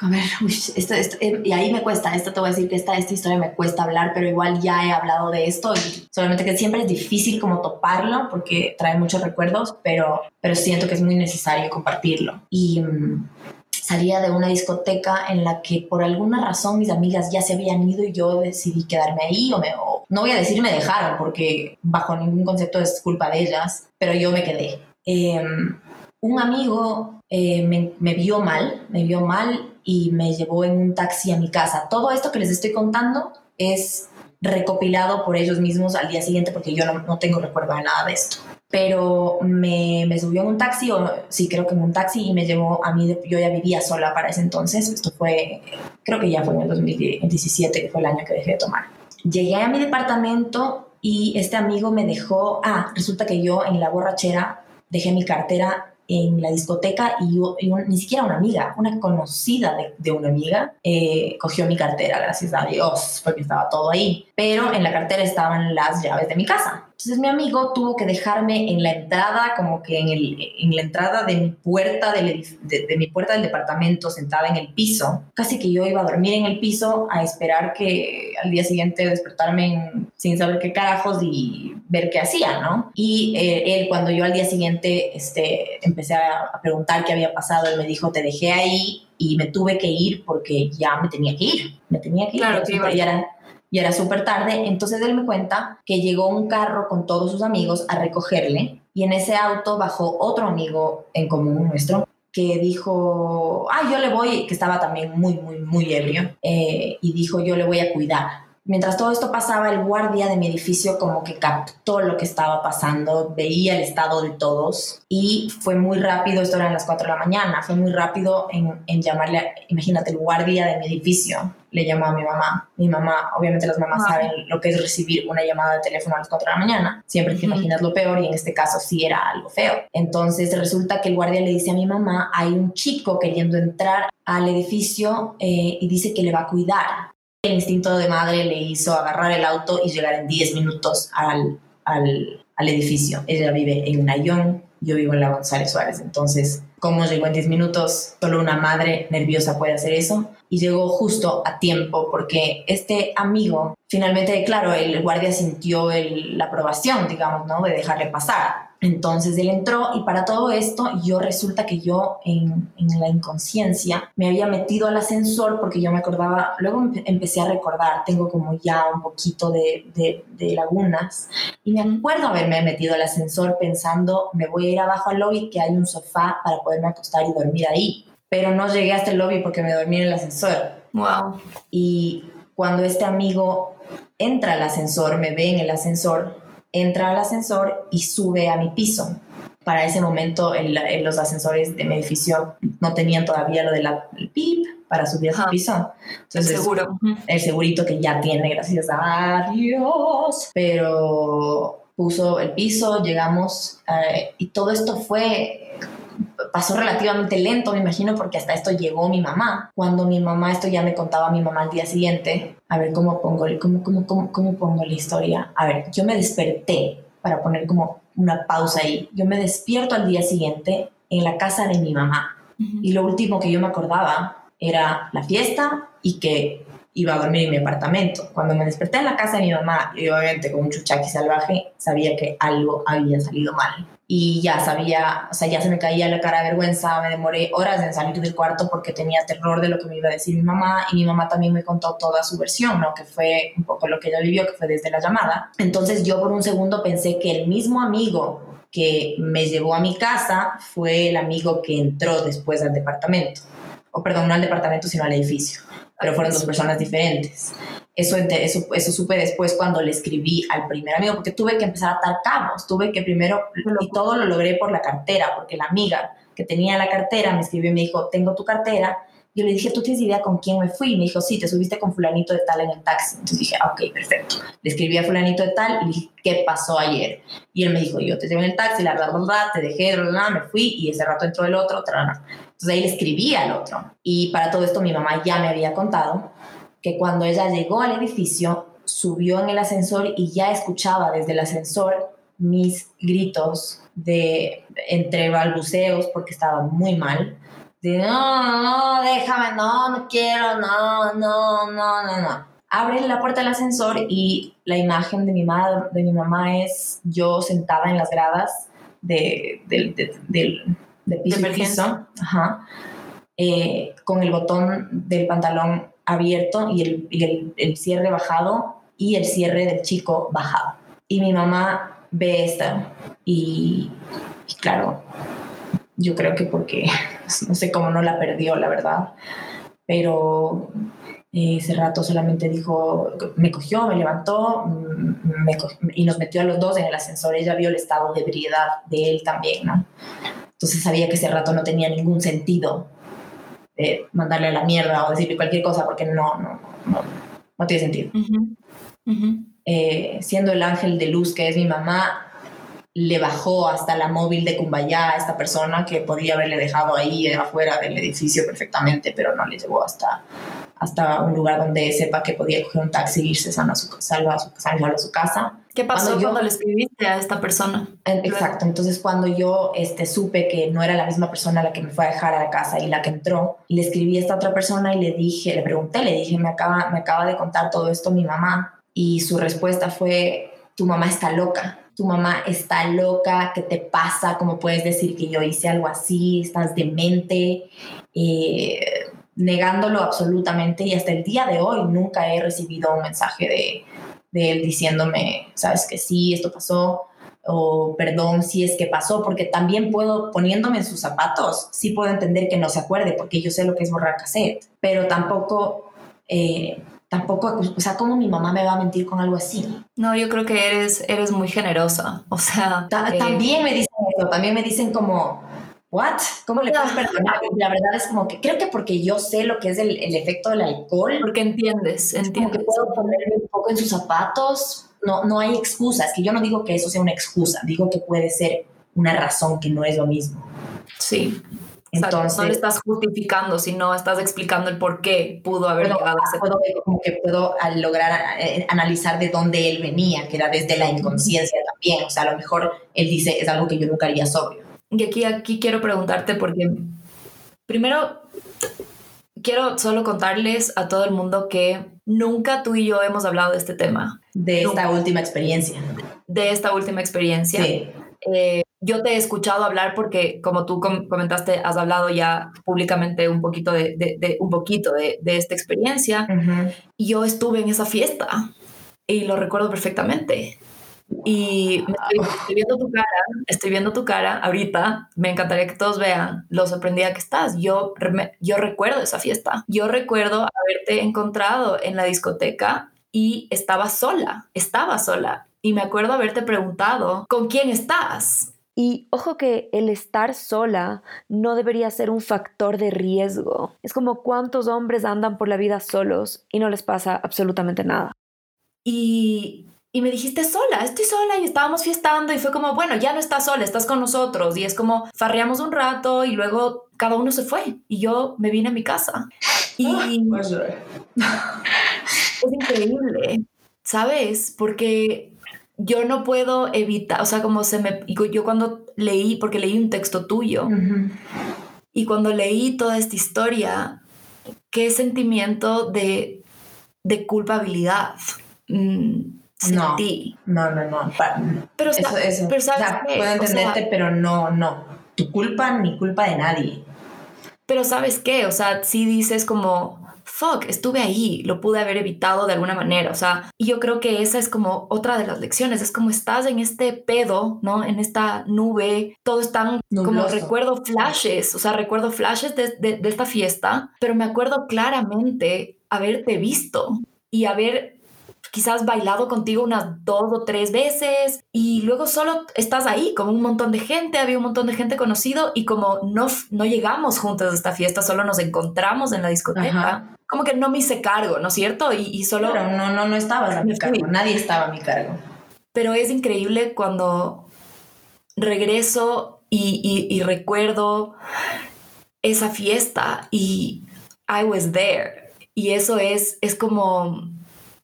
Speaker 2: a ver, esto, eh, y ahí me cuesta, esto te voy a decir que esta, esta historia me cuesta hablar, pero igual ya he hablado de esto y solamente que siempre es difícil como toparlo porque trae muchos recuerdos, pero, pero siento que es muy necesario compartirlo. Y mm, salía de una discoteca en la que por alguna razón mis amigas ya se habían ido y yo decidí quedarme ahí o me... no voy a decir me dejaron porque bajo ningún concepto es culpa de ellas, pero yo me quedé. Em, un amigo eh, me, me, vio mal, me vio mal y me llevó en un taxi a mi casa. Todo esto que les estoy contando es recopilado por ellos mismos al día siguiente porque yo no, no tengo recuerdo de nada de esto. Pero me, me, subió en un taxi, o sí, creo que en un taxi, y me llevó a mí, yo ya vivía sola para ese entonces, esto fue, creo que ya fue en el 2017, que fue el año que dejé de tomar. Llegué a mi departamento y este amigo me dejó, ah, resulta que yo en la borrachera dejé mi cartera en la discoteca y, yo, ni siquiera una amiga, una conocida de, de una amiga, eh, cogió mi cartera, gracias a Dios, porque estaba todo ahí. Pero en la cartera estaban las llaves de mi casa. Entonces mi amigo tuvo que dejarme en la entrada, como que en, el, en la entrada de mi puerta del, de, de, mi puerta del departamento, sentada en el piso. Casi que yo iba a dormir en el piso a esperar que al día siguiente despertarme en, sin saber qué carajos y ver qué hacía, ¿no? Y eh, él cuando yo al día siguiente este, empecé a, a preguntar qué había pasado, él me dijo, te dejé ahí y me tuve que ir porque ya me tenía que ir. Me tenía que ir.
Speaker 1: Claro, que iba.
Speaker 2: Ya era, y era súper tarde, entonces él me cuenta que llegó un carro con todos sus amigos a recogerle y en ese auto bajó otro amigo en común nuestro que dijo, ah, yo le voy, que estaba también muy, muy, muy ebrio, eh, y dijo, yo le voy a cuidar. Mientras todo esto pasaba, el guardia de mi edificio como que captó lo que estaba pasando, veía el estado de todos y fue muy rápido, esto era a las 4 de la mañana, fue muy rápido en, en llamarle, imagínate, el guardia de mi edificio le llamó a mi mamá. Mi mamá, obviamente las mamás saben lo que es recibir una llamada de teléfono a las 4 de la mañana. Siempre te imaginas lo peor y en este caso sí era algo feo. Entonces resulta que el guardia le dice a mi mamá, hay un chico queriendo entrar al edificio eh, y dice que le va a cuidar. El instinto de madre le hizo agarrar el auto y llegar en 10 minutos al, al, al edificio. Ella vive en Nayón, yo vivo en la González Suárez. Entonces, ¿cómo llegó en 10 minutos? Solo una madre nerviosa puede hacer eso. Y llegó justo a tiempo porque este amigo, finalmente, claro, el guardia sintió el- la aprobación, digamos, ¿no? De dejarle pasar. Entonces él entró y para todo esto yo resulta que yo en, la inconsciencia me había metido al ascensor porque yo me acordaba, luego empe- empecé a recordar, tengo como ya un poquito de, de- de lagunas y me acuerdo haberme metido al ascensor pensando me voy a ir abajo al lobby que hay un sofá para poderme acostar y dormir ahí. Pero no llegué hasta el lobby porque me dormí en el ascensor.
Speaker 1: Wow.
Speaker 2: Y cuando este amigo entra al ascensor, me ve en el ascensor, entra al ascensor y sube a mi piso. Para ese momento el- el- los ascensores de mi edificio no tenían todavía lo del pip para subir a su
Speaker 1: Ajá.
Speaker 2: piso. Entonces,
Speaker 1: Seguro.
Speaker 2: el segurito que ya tiene, gracias a Dios. Pero puso el piso, llegamos eh, y todo esto fue, pasó relativamente lento, me imagino, porque hasta esto llegó mi mamá. Cuando mi mamá, esto ya me contaba mi mamá al día siguiente, a ver cómo pongo, cómo, cómo, cómo, cómo pongo la historia. A ver, yo me desperté para poner como una pausa ahí. Yo me despierto al día siguiente en la casa de mi mamá. Y lo último que yo me acordaba era la fiesta y que iba a dormir en mi apartamento. Cuando me desperté en la casa de mi mamá, y obviamente con un chuchaqui salvaje, sabía que algo había salido mal. Y ya sabía, o sea, ya se me caía la cara de vergüenza, me demoré horas en salir del cuarto porque tenía terror de lo que me iba a decir mi mamá y mi mamá también me contó toda su versión, ¿no? Que fue un poco lo que ella vivió, que fue desde la llamada. Entonces yo por un segundo pensé que el mismo amigo que me llevó a mi casa fue el amigo que entró después al departamento. O perdón, no al departamento, sino al edificio. Pero fueron dos personas diferentes. Eso, eso, eso supe después cuando le escribí al primer amigo, porque tuve que empezar a atar cabos. Tuve que primero, y todo lo logré por la cartera, porque la amiga que tenía la cartera me escribió y me dijo, tengo tu cartera. Yo le dije, ¿tú tienes idea con quién me fui? Y me dijo, sí, te subiste con fulanito de tal en el taxi. Entonces dije, ah, ok, perfecto. Le escribí a fulanito de tal y le dije, ¿qué pasó ayer? Y él me dijo, yo te llevé en el taxi, la verdad, te dejé, bla, bla, me fui y ese rato entró el otro, tra, Entonces ahí le escribí al otro. Y para todo esto mi mamá ya me había contado que cuando ella llegó al edificio, subió en el ascensor y ya escuchaba desde el ascensor mis gritos de entre balbuceos porque estaba muy mal de no, no, déjame, no, no quiero, no, no, no, no, no. Abre la puerta del ascensor y la imagen de mi, ma- de mi mamá es yo sentada en las gradas de, del, de, de piso
Speaker 1: De emergencia.
Speaker 2: piso, ajá, eh, con el botón del pantalón abierto y, el, el, cierre bajado y el cierre del chico bajado. Y mi mamá ve esta y, claro, yo creo que porque no sé cómo no la perdió, la verdad, pero eh, ese rato solamente dijo, me cogió, me levantó mm, y nos metió a los dos en el ascensor. Ella vio el estado de ebriedad de él también, ¿no? Entonces sabía que ese rato no tenía ningún sentido eh, mandarle a la mierda o decirle cualquier cosa porque no, no, no, no tiene sentido eh, siendo el ángel de luz que es mi mamá, le bajó hasta la móvil de Cumbayá a esta persona que podía haberle dejado ahí afuera del edificio perfectamente, pero no le llevó hasta, hasta un lugar donde sepa que podía coger un taxi e irse sano a su, salvo a su, salvo a su casa.
Speaker 1: ¿Qué pasó
Speaker 2: Cuando
Speaker 1: cuando,
Speaker 2: yo-
Speaker 1: le escribiste a esta persona?
Speaker 2: Exacto, entonces cuando yo este, supe que no era la misma persona la que me fue a dejar a la casa y la que entró, le escribí a esta otra persona y le dije, le pregunté, le dije, me acaba, me acaba de contar todo esto mi mamá y su respuesta fue, tu mamá está loca, tu mamá está loca, ¿qué te pasa? ¿Cómo puedes decir que yo hice algo así? ¿Estás demente? Eh, negándolo absolutamente y hasta el día de hoy nunca he recibido un mensaje de, de él diciéndome, sabes que sí, esto pasó, o perdón si es que pasó, porque también puedo, poniéndome en sus zapatos, sí puedo entender que no se acuerde, porque yo sé lo que es borrar cassette, pero tampoco, eh, tampoco, o sea, ¿cómo mi mamá me va a mentir con algo así?
Speaker 1: No, yo creo que eres, eres muy generosa. O sea,
Speaker 2: Ta-
Speaker 1: eh,
Speaker 2: También me dicen eso, también me dicen como, ¿what? ¿Cómo le puedes perdonar? La verdad es como que creo que porque yo sé lo que es el, el efecto del alcohol.
Speaker 1: Porque entiendes.
Speaker 2: Como que puedo ponerme un poco en sus zapatos. No, no hay excusas, que yo no digo que eso sea una excusa, digo que puede ser una razón que no es lo mismo.
Speaker 1: Sí. Entonces, no le estás justificando, sino estás explicando el por qué pudo haber llegado a ese
Speaker 2: puedo, como que puedo lograr eh, analizar de dónde él venía, que era desde la inconsciencia también. O sea, a lo mejor él dice, es algo que yo nunca haría sobrio.
Speaker 1: Y aquí, aquí quiero preguntarte porque, primero, quiero solo contarles a todo el mundo que nunca tú y yo hemos hablado de este tema.
Speaker 2: De esta última experiencia.
Speaker 1: De esta última experiencia. Sí. Eh, yo te he escuchado hablar porque, como tú comentaste, has hablado ya públicamente un poquito de, de, un poquito de, de esta experiencia. Y yo estuve en esa fiesta y lo recuerdo perfectamente. Y estoy, viendo tu cara, estoy viendo tu cara ahorita. Me encantaría que todos vean lo sorprendida que estás. Yo, yo recuerdo esa fiesta. Yo recuerdo haberte encontrado en la discoteca y estaba sola, estaba sola. Y me acuerdo haberte preguntado, ¿con quién estás?
Speaker 3: Y ojo que el estar sola no debería ser un factor de riesgo. Es como cuántos hombres andan por la vida solos y no les pasa absolutamente nada.
Speaker 1: Y y me dijiste sola, estoy sola y estábamos fiestando y fue como, bueno, ya no estás sola, estás con nosotros. Y es como, farreamos un rato y luego cada uno se fue y yo me vine a mi casa. Y ah, es increíble, ¿sabes? Porque yo no puedo evitar, o sea, como se me, yo cuando leí, porque leí un texto tuyo, y cuando leí toda esta historia, qué sentimiento de, de culpabilidad. Mm,
Speaker 2: no, No, no, no.
Speaker 1: pero, eso, eso. pero sabes
Speaker 2: puedo entenderte, pero no, no. Tu culpa ni culpa de nadie.
Speaker 1: Pero sabes qué, o sea, si dices como, fuck, estuve ahí, lo pude haber evitado de alguna manera, o sea, y yo creo que esa es como otra de las lecciones, es como estás en este pedo, ¿no? En esta nube, todo es tan como recuerdo flashes, o sea, recuerdo flashes de, de esta fiesta, pero me acuerdo claramente haberte visto y haber quizás bailado contigo unas dos o tres veces y luego solo estás ahí, como un montón de gente, había un montón de gente conocido y como no, no llegamos juntos a esta fiesta, solo nos encontramos en la discoteca. Como que no me hice cargo, ¿no es cierto? Y, solo...
Speaker 2: Pero no, no, no estabas a mi cargo, nadie estaba a mi cargo.
Speaker 1: Pero es increíble cuando regreso y, y recuerdo esa fiesta y I was there. Y eso es, es como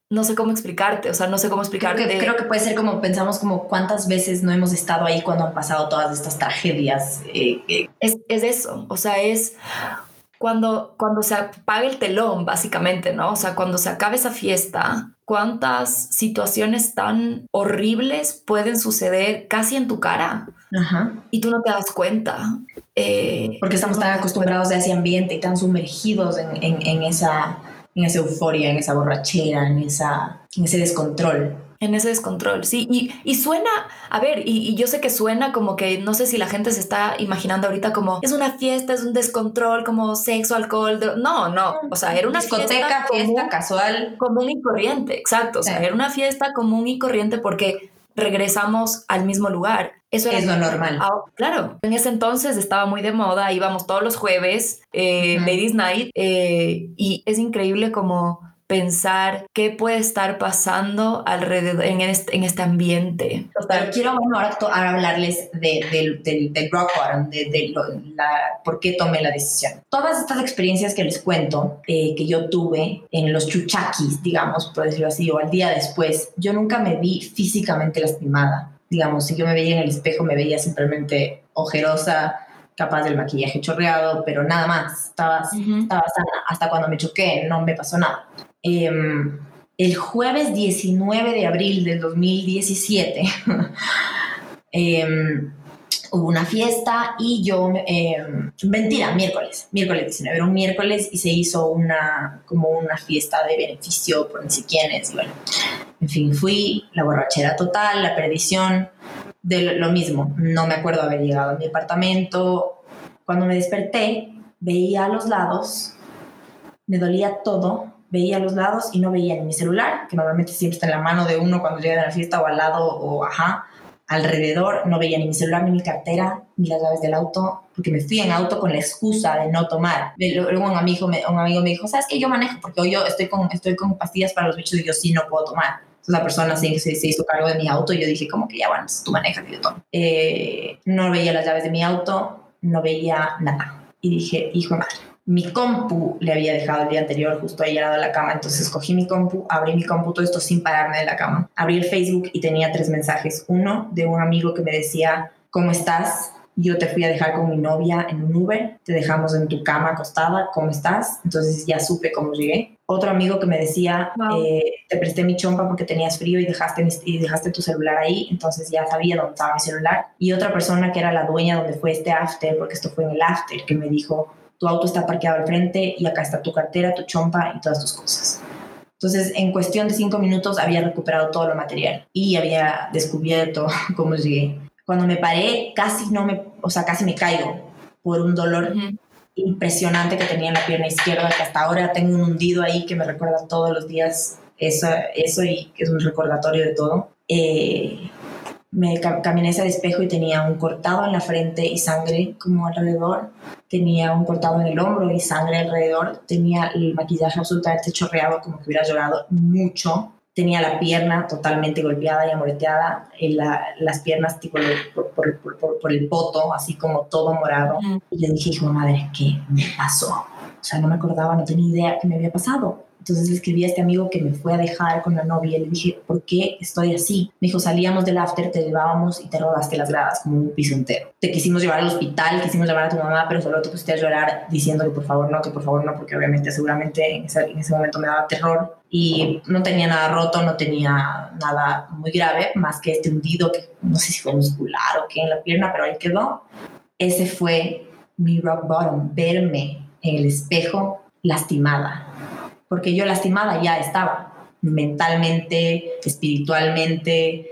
Speaker 1: no sé cómo explicarte, o sea, no sé cómo explicarte.
Speaker 2: Creo que, creo que puede ser como pensamos como cuántas veces no hemos estado ahí cuando han pasado todas estas tragedias. Eh,
Speaker 1: eh. Es, es, eso, o sea, es cuando, cuando se apaga el telón, básicamente, ¿no? O sea, cuando se acabe esa fiesta, cuántas situaciones tan horribles pueden suceder casi en tu cara. Ajá. Y tú no te das cuenta.
Speaker 2: Eh, Porque estamos tan acostumbrados a ese ambiente y tan sumergidos en, en, en esa en esa euforia, en esa borrachera, en, esa, en ese descontrol.
Speaker 1: En ese descontrol, sí. Y, y suena, a ver, y, yo sé que suena como que no sé si la gente se está imaginando ahorita como es una fiesta, es un descontrol, como sexo, alcohol. No, no. O sea, era una
Speaker 2: discoteca, fiesta, casual.
Speaker 1: Común y corriente, exacto. O sea, era una fiesta común y corriente porque regresamos al mismo lugar.
Speaker 2: Eso es lo normal.
Speaker 1: Ah, claro, en ese entonces estaba muy de moda, íbamos todos los jueves, eh, Ladies Night, eh, y es increíble como pensar qué puede estar pasando alrededor en este, en este ambiente.
Speaker 2: Pero quiero bueno, ahora, hablarles del de, rock bottom, de, la, por qué tomé la decisión. Todas estas experiencias que les cuento, eh, que yo tuve en los chuchaquis, digamos, por decirlo así, o al día después, yo nunca me vi físicamente lastimada. Digamos, si yo me veía en el espejo, me veía simplemente ojerosa, capaz del maquillaje chorreado, pero nada más. Estaba, estaba sana. Hasta cuando me choqué, no me pasó nada. Em, el jueves 19 de abril del 2017 em, hubo una fiesta y yo, em, mentira, miércoles, miércoles 19, era un miércoles y se hizo una, como una fiesta de beneficio por no sé quiénes, bueno, en fin, fui, la borrachera total, la perdición, de lo mismo, no me acuerdo haber llegado a mi apartamento, cuando me desperté, veía a los lados, me dolía todo, veía a los lados y no veía ni mi celular, que normalmente siempre está en la mano de uno cuando llega a la fiesta o al lado o ajá, alrededor, no veía ni mi celular, ni mi cartera, ni las llaves del auto, porque me fui en auto con la excusa de no tomar. Luego un amigo me, un amigo me dijo, ¿sabes qué? Yo manejo porque hoy yo estoy con, estoy con pastillas para los bichos y yo sí no puedo tomar. Entonces la persona sí, se, se hizo cargo de mi auto y yo dije como que ya, bueno, tú manejas y yo tomo. Eh, no veía las llaves de mi auto, no veía nada. Y dije, hijo de madre, mi compu le había dejado el día anterior justo ahí al lado de la cama, entonces cogí mi compu, abrí mi compu, todo esto sin pararme de la cama. Abrí el Facebook y tenía tres mensajes. Uno de un amigo que me decía, ¿cómo estás? Yo te fui a dejar con mi novia en un Uber, te dejamos en tu cama acostada, ¿cómo estás? Entonces ya supe cómo llegué. Otro amigo que me decía, eh, te presté mi chompa porque tenías frío y dejaste, y dejaste tu celular ahí, entonces ya sabía dónde estaba mi celular. Y otra persona que era la dueña donde fue este after, porque esto fue en el after, que me dijo, tu auto está parqueado al frente y acá está tu cartera, tu chompa y todas tus cosas. Entonces, en cuestión de cinco minutos había recuperado todo lo material y había descubierto cómo llegué. Cuando me paré, casi no me, o sea, casi me caigo por un dolor impresionante que tenía en la pierna izquierda, que hasta ahora tengo un hundido ahí que me recuerda todos los días eso, eso y es un recordatorio de todo. Eh, me caminé ese espejo y tenía un cortado en la frente y sangre como alrededor, tenía un cortado en el hombro y sangre alrededor, tenía el maquillaje absolutamente chorreado como que hubiera llorado mucho, tenía la pierna totalmente golpeada y amoreteada, en las piernas tipo por, por, por, por, el poto, así como todo morado. Y le dije, hijo madre, ¿qué me pasó? O sea, no me acordaba, no tenía idea qué me había pasado. Entonces le escribí a este amigo que me fue a dejar con la novia y le dije, ¿por qué estoy así? Me dijo, salíamos del after, te llevábamos y te rodaste las gradas como un piso entero. Te quisimos llevar al hospital, quisimos llevar a tu mamá, pero solo te pusiste a llorar diciendo que por favor no, que por favor no, porque obviamente seguramente en ese, en ese momento me daba terror y no tenía nada roto, no tenía nada muy grave, más que este hundido que no sé si fue muscular o qué en la pierna, pero ahí quedó. Ese fue mi rock bottom, verme en el espejo lastimada porque yo lastimada ya estaba, mentalmente, espiritualmente,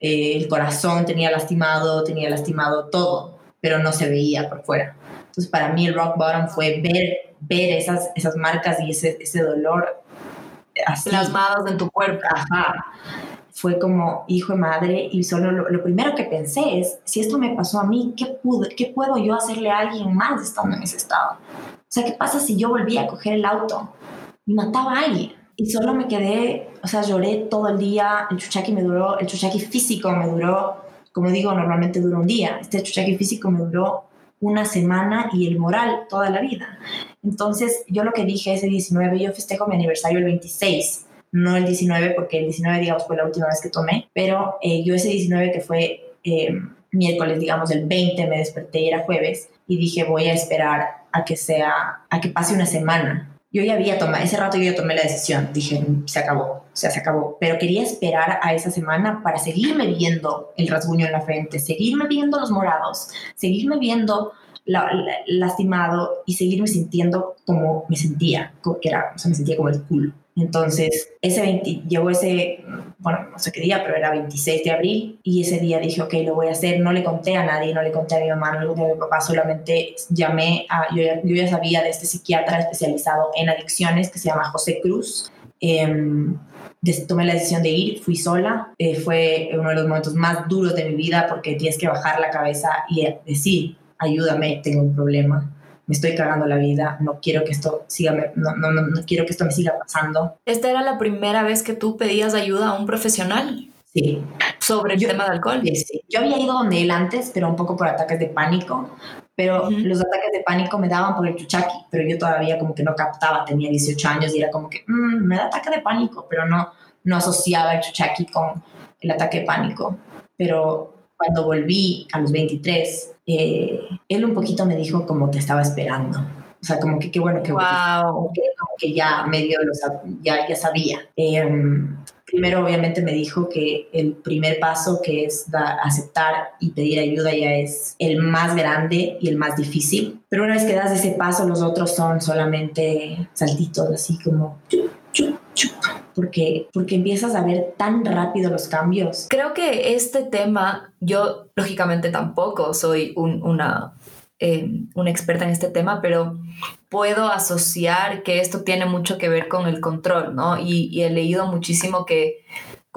Speaker 2: eh, el corazón tenía lastimado, tenía lastimado todo, pero no se veía por fuera. Entonces para mí el rock bottom fue ver, ver esas, esas marcas y ese, ese dolor
Speaker 1: así. Plasmados en tu cuerpo.
Speaker 2: Ajá. Fue como hijo de madre y solo lo, primero que pensé es, si esto me pasó a mí, ¿qué, pude, ¿qué puedo yo hacerle a alguien más estando en ese estado? O sea, ¿qué pasa si yo volvía a coger el auto y mataba a alguien. Y solo me quedé, o sea, lloré todo el día. El chuchaki me duró, el chuchaki físico me duró, como digo, normalmente dura un día. Este chuchaki físico me duró una semana y el moral toda la vida. Entonces, yo lo que dije ese 19, yo festejo mi aniversario el 26, no el 19, porque el 19, digamos, fue la última vez que tomé, pero eh, yo ese 19 que fue eh, miércoles, digamos, el 20 me desperté y era jueves y dije, voy a esperar a que sea, a que pase una semana yo ya había tomado, ese rato yo ya tomé la decisión, dije, se acabó, o sea, se acabó, pero quería esperar a esa semana para seguirme viendo el rasguño en la frente, seguirme viendo los morados, seguirme viendo lastimado y seguirme sintiendo como me sentía, que era, o sea, me sentía como el culo. Entonces, ese 20, llegó ese, bueno, no sé qué día, pero era 26 de abril y ese día dije, ok, lo voy a hacer. No le conté a nadie, no le conté a mi mamá, no le a mi papá, solamente llamé yo ya, yo ya sabía de este psiquiatra especializado en adicciones que se llama José Cruz. Eh, tomé la decisión de ir, fui sola, eh, fue uno de los momentos más duros de mi vida porque tienes que bajar la cabeza y decir, ayúdame, tengo un problema me estoy cagando la vida, no quiero que esto siga, no, no, no, quiero que esto me siga pasando.
Speaker 1: ¿Esta era la primera vez que tú pedías ayuda a un profesional?
Speaker 2: Sí.
Speaker 1: Sobre el tema del alcohol.
Speaker 2: Sí, sí. Yo había ido donde él antes, pero un poco por ataques de pánico, pero los ataques de pánico me daban por el chuchaki, pero yo todavía como que no captaba, tenía 18 años y era como que mm, me da ataque de pánico, pero no, no asociaba el chuchaki con el ataque de pánico. Pero cuando volví a los 23, eh, él un poquito me dijo como que estaba esperando. O sea, como que qué bueno que,
Speaker 1: wow.
Speaker 2: que, ya medio lo ya, ya sabía. Em, primero, obviamente, me dijo que el primer paso, que es aceptar y pedir ayuda, ya es el más grande y el más difícil. Pero una vez que das ese paso, los otros son solamente saltitos, así como porque, porque empiezas a ver tan rápido los cambios.
Speaker 1: Creo que este tema, yo lógicamente tampoco soy una, eh, una experta en este tema, pero puedo asociar que esto tiene mucho que ver con el control, ¿no? Y, y he leído muchísimo que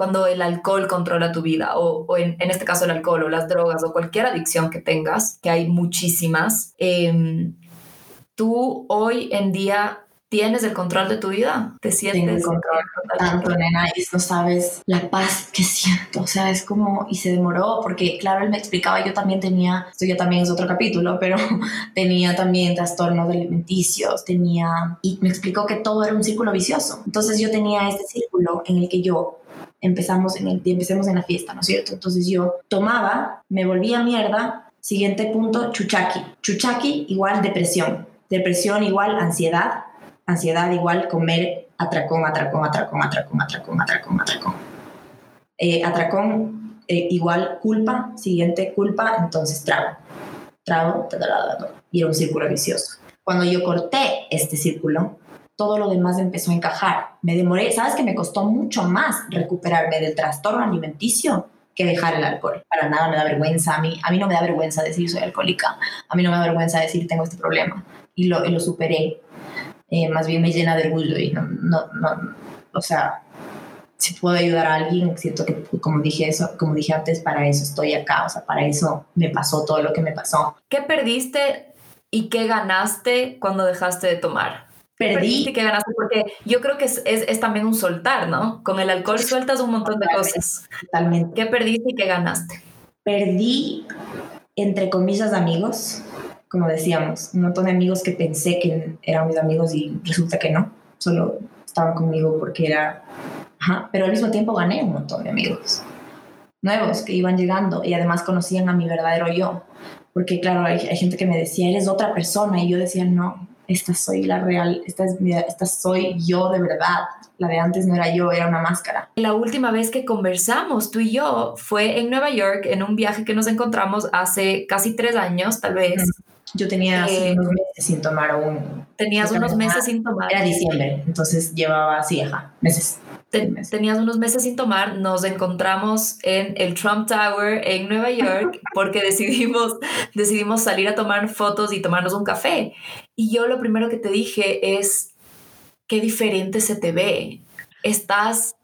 Speaker 1: cuando el alcohol controla tu vida, o, en, este caso el alcohol o las drogas o cualquier adicción que tengas, que hay muchísimas, em, tú hoy en día tienes el control de tu vida, te sientes
Speaker 2: Tengo el control tanto, nena, y no sabes la paz que siento, o sea, es como, y se demoró, porque claro, él me explicaba, yo también tenía, esto ya también es otro capítulo, pero tenía también trastornos alimenticios, tenía, y me explicó que todo era un círculo vicioso, entonces yo tenía este círculo en el que yo empezamos en el, empecemos en la fiesta, ¿no es cierto? Entonces yo tomaba, me volvía mierda, siguiente punto, chuchaki, chuchaki igual depresión, depresión igual ansiedad, ansiedad igual comer atracón, atracón, atracón, atracón, atracón, atracón, atracón. Eh, atracón eh, igual culpa, siguiente culpa, entonces trago, trago, y era un círculo vicioso. Cuando yo corté este círculo, todo lo demás empezó a encajar. Me demoré, ¿sabes que me costó mucho más recuperarme del trastorno alimenticio que dejar el alcohol? Para nada me da vergüenza a mí. A mí no me da vergüenza decir soy alcohólica. A mí no me da vergüenza decir tengo este problema. Y lo, y lo superé. Eh, más bien me llena de orgullo y no, no, no, o sea, si puedo ayudar a alguien, siento que, como dije eso, como dije antes, para eso estoy acá, o sea, para eso me pasó todo lo que me pasó.
Speaker 1: ¿Qué perdiste y qué ganaste cuando dejaste de tomar?
Speaker 2: Perdí.
Speaker 1: ¿Qué ganaste? Porque yo creo que es, es, es, también un soltar, ¿no? Con el alcohol sueltas un montón de cosas.
Speaker 2: Totalmente.
Speaker 1: ¿Qué perdiste y qué ganaste?
Speaker 2: Perdí, entre comillas, amigos como decíamos, un montón de amigos que pensé que eran mis amigos y resulta que no, solo estaban conmigo porque era... Ajá, pero al mismo tiempo gané un montón de amigos nuevos que iban llegando y además conocían a mi verdadero yo. Porque claro, hay, hay gente que me decía, eres otra persona y yo decía, no, esta soy la real, esta, es esta soy yo de verdad. La de antes no era yo, era una máscara.
Speaker 1: La última vez que conversamos, tú y yo, fue en Nueva York, en un viaje que nos encontramos hace casi tres años, tal vez.
Speaker 2: Yo tenía eh, unos meses sin tomar un...
Speaker 1: Tenías unos meses sin tomar.
Speaker 2: Era diciembre, entonces llevaba así, ajá, meses.
Speaker 1: tenías unos meses sin tomar, nos encontramos en el Trump Tower en Nueva York porque decidimos, decidimos salir a tomar fotos y tomarnos un café. Y yo lo primero que te dije es, qué diferente se te ve. Estás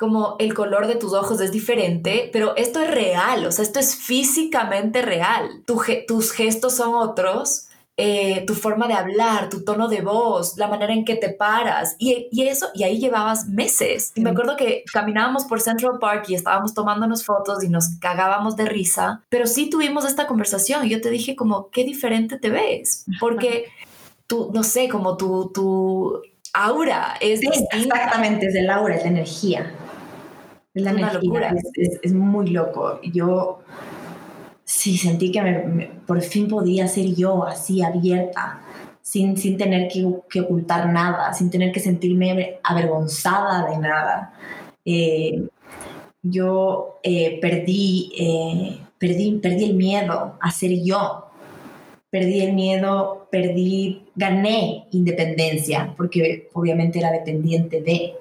Speaker 1: como el color de tus ojos es diferente, pero esto es real, o sea, esto es físicamente real. tus gestos son otros, eh, tu forma de hablar, tu tono de voz, la manera en que te paras, y, eso, y ahí llevabas meses. Y me acuerdo que caminábamos por Central Park y estábamos tomándonos fotos y nos cagábamos de risa, pero sí tuvimos esta conversación y yo te dije como, qué diferente te ves, porque tú, no sé, como tu, tu aura es...
Speaker 2: exactamente, es el aura, es la energía. Es la energía, es, muy loco. Yo sí sentí que por fin podía ser yo así abierta, sin, sin tener que, que, ocultar nada, sin tener que sentirme avergonzada de nada. Eh, yo eh, perdí, eh, perdí, perdí el miedo a ser yo. Perdí el miedo, perdí, gané independencia, porque obviamente era dependiente de.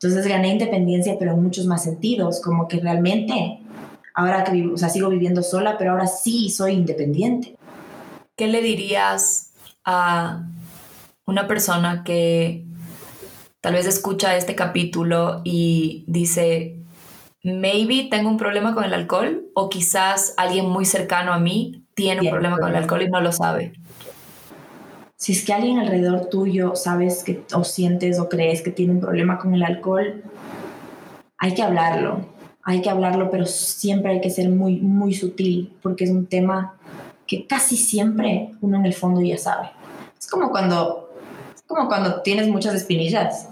Speaker 2: Entonces gané independencia, pero en muchos más sentidos, como que realmente, ahora que vivo, o sea, sigo viviendo sola, pero ahora sí soy independiente.
Speaker 1: ¿Qué le dirías a una persona que tal vez escucha este capítulo y dice, maybe tengo un problema con el alcohol o quizás alguien muy cercano a mí tiene un problema con el alcohol y no lo sabe?
Speaker 2: Si es que alguien alrededor tuyo sabes que o sientes o crees que tiene un problema con el alcohol, hay que hablarlo, hay que hablarlo, pero siempre hay que ser muy, muy sutil, porque es un tema que casi siempre uno en el fondo ya sabe. Es como cuando, es como cuando tienes muchas espinillas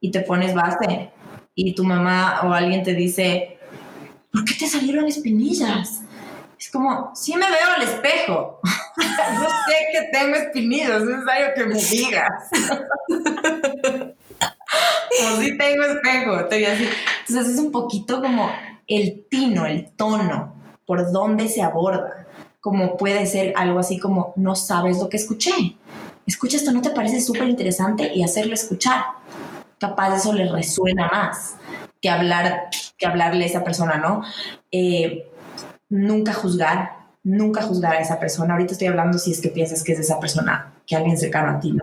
Speaker 2: y te pones base y tu mamá o alguien te dice, ¿por qué te salieron espinillas? Es como, sí me veo al espejo. Yo sé que tengo espinillos, es necesario que me digas. como si tengo espejo. Entonces es un poquito como el tino, el tono, por dónde se aborda. Como puede ser algo así como, no sabes lo que escuché. Escucha esto, ¿no te parece súper interesante? Y hacerlo escuchar. Capaz eso le resuena más que hablar que hablarle a esa persona, ¿no? Eh, nunca juzgar, nunca juzgar a esa persona. Ahorita estoy hablando si es que piensas que es esa persona, que alguien cercano a ti, ¿no?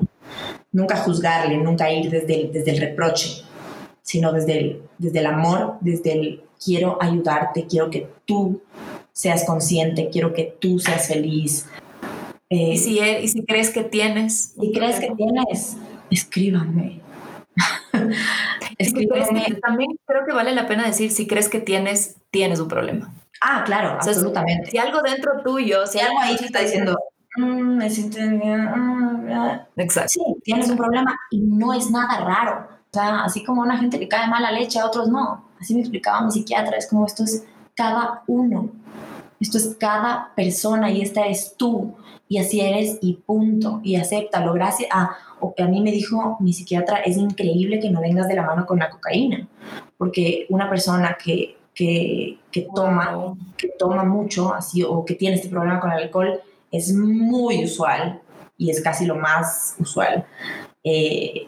Speaker 2: Nunca juzgarle, nunca ir desde el, desde el reproche, sino desde el, desde el amor, desde el quiero ayudarte, quiero que tú seas consciente, quiero que tú seas feliz.
Speaker 1: Eh, ¿Y, si, e, y si crees que tienes.
Speaker 2: Si crees que tienes, escríbanme.
Speaker 1: escríbanme. también creo que vale la pena decir, si crees que tienes, tienes un problema.
Speaker 2: Ah, claro, absolutamente.
Speaker 1: Si algo dentro tuyo,
Speaker 2: si, algo ahí te está diciendo, mm, me siento... Mm,
Speaker 1: Exacto.
Speaker 2: Sí, tienes un problema y no es nada raro. O sea, así como a una gente le cae mala leche, a otros no. Así me explicaba mi psiquiatra, es como esto es cada uno. Esto es cada persona y esta es tú. Y así eres y punto. Y acéptalo. Gracias a, o a mí me dijo mi psiquiatra, es increíble que no vengas de la mano con la cocaína. Porque una persona que, que, que toma, que toma mucho así, o que tiene este problema con el alcohol es muy usual y es casi lo más usual. Eh,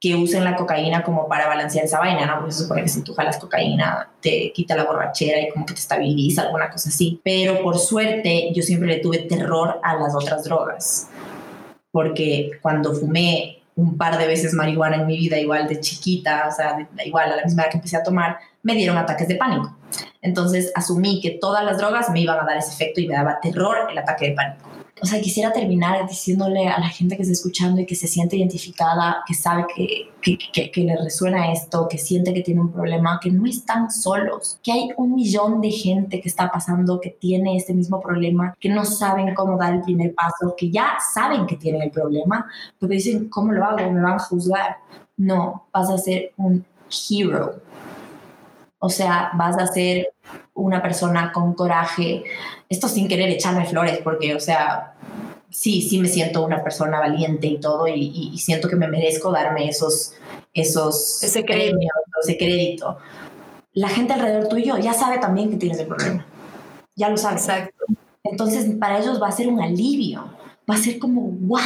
Speaker 2: que usen la cocaína como para balancear esa vaina, ¿no? Porque se supone que si tú jalas cocaína te quita la borrachera y como que te estabiliza, alguna cosa así. Pero por suerte yo siempre le tuve terror a las otras drogas. Porque cuando fumé un par de veces marihuana en mi vida, igual de chiquita, o sea, igual a la misma edad que empecé a tomar, me dieron ataques de pánico. Entonces asumí que todas las drogas me iban a dar ese efecto y me daba terror el ataque de pánico o sea, quisiera terminar diciéndole a la gente que está escuchando y que se siente identificada, que sabe que, que, que, le resuena esto, que siente que tiene un problema, que no están solos, que hay un millón de gente que está pasando, que tiene este mismo problema, que no saben cómo dar el primer paso, que ya saben que tienen el problema, porque dicen, ¿cómo lo hago? ¿Me van a juzgar? No, vas a ser un hero. O sea, vas a ser una persona con coraje, esto sin querer echarme flores, porque, o sea, sí, sí me siento una persona valiente y todo, y, siento que me merezco darme esos, esos
Speaker 1: ese crédito.
Speaker 2: ese crédito. La gente alrededor tuyo ya sabe también que tienes el problema. Ya lo sabe.
Speaker 1: Exacto.
Speaker 2: Entonces, para ellos va a ser un alivio. Va a ser como, wow,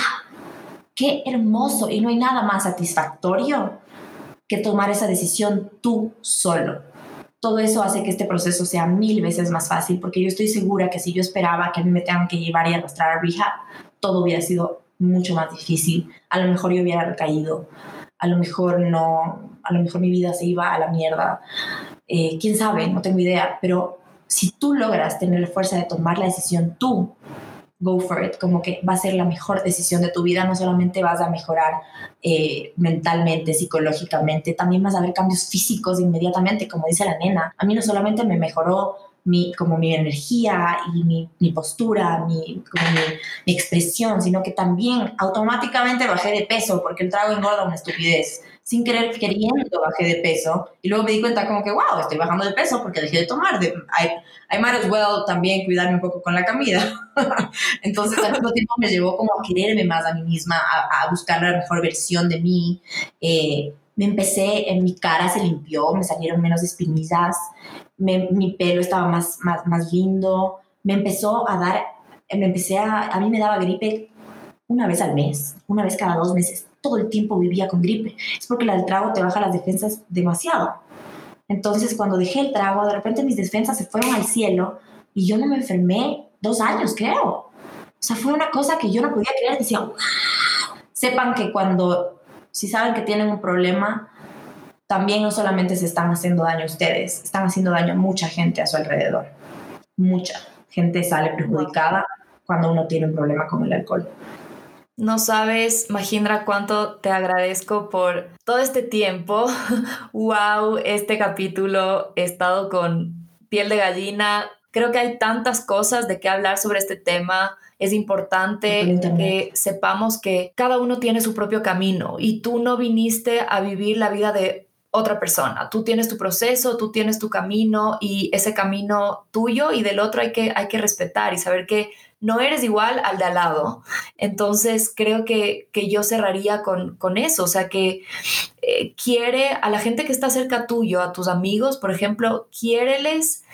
Speaker 2: qué hermoso. Y no hay nada más satisfactorio que tomar esa decisión tú solo todo eso hace que este proceso sea mil veces más fácil, porque yo estoy segura que si yo esperaba que me tengan que llevar y arrastrar a rehab, todo hubiera sido mucho más difícil. A lo mejor yo hubiera recaído, a lo mejor no, a lo mejor mi vida se iba a la mierda. Eh, quién sabe, no tengo idea, pero si tú logras tener la fuerza de tomar la decisión tú, go for it, como que va a ser la mejor decisión de tu vida, no solamente vas a mejorar eh, mentalmente, psicológicamente, también vas a ver cambios físicos inmediatamente, como dice la nena. A mí no solamente me mejoró mi, como mi energía y mi, mi postura, mi, como mi, mi, expresión, sino que también automáticamente bajé de peso porque el trago engorda una estupidez sin querer queriendo bajé de peso y luego me di cuenta como que, wow, estoy bajando de peso porque dejé de tomar. De, I, I might as well también cuidarme un poco con la comida. Entonces al mismo tiempo me llevó como a quererme más a mí misma, a, buscar la mejor versión de mí. Eh, me empecé, en mi cara se limpió, me salieron menos espinillas, mi pelo estaba más, más, más lindo, me empezó a dar, me empecé a, a mí me daba gripe una vez al mes, una vez cada dos meses todo el tiempo vivía con gripe. Es porque el trago te baja las defensas demasiado. Entonces, cuando dejé el trago, de repente mis defensas se fueron al cielo y yo no me enfermé dos años, creo. O sea, fue una cosa que yo no podía creer. Decía, wow. sepan que cuando, si saben que tienen un problema, también no solamente se están haciendo daño a ustedes, están haciendo daño a mucha gente a su alrededor. Mucha gente sale perjudicada cuando uno tiene un problema con el alcohol.
Speaker 1: No sabes, Mahindra, cuánto te agradezco por todo este tiempo. wow, este capítulo he estado con piel de gallina. Creo que hay tantas cosas de qué hablar sobre este tema. Es importante que sepamos que cada uno tiene su propio camino y tú no viniste a vivir la vida de otra persona. Tú tienes tu proceso, tú tienes tu camino y ese camino tuyo y del otro hay que, hay que respetar y saber que no eres igual al de al lado. Entonces creo que, yo cerraría con, con, eso, o sea que eh, quiere a la gente que está cerca tuyo, a tus amigos, por ejemplo, quiéreles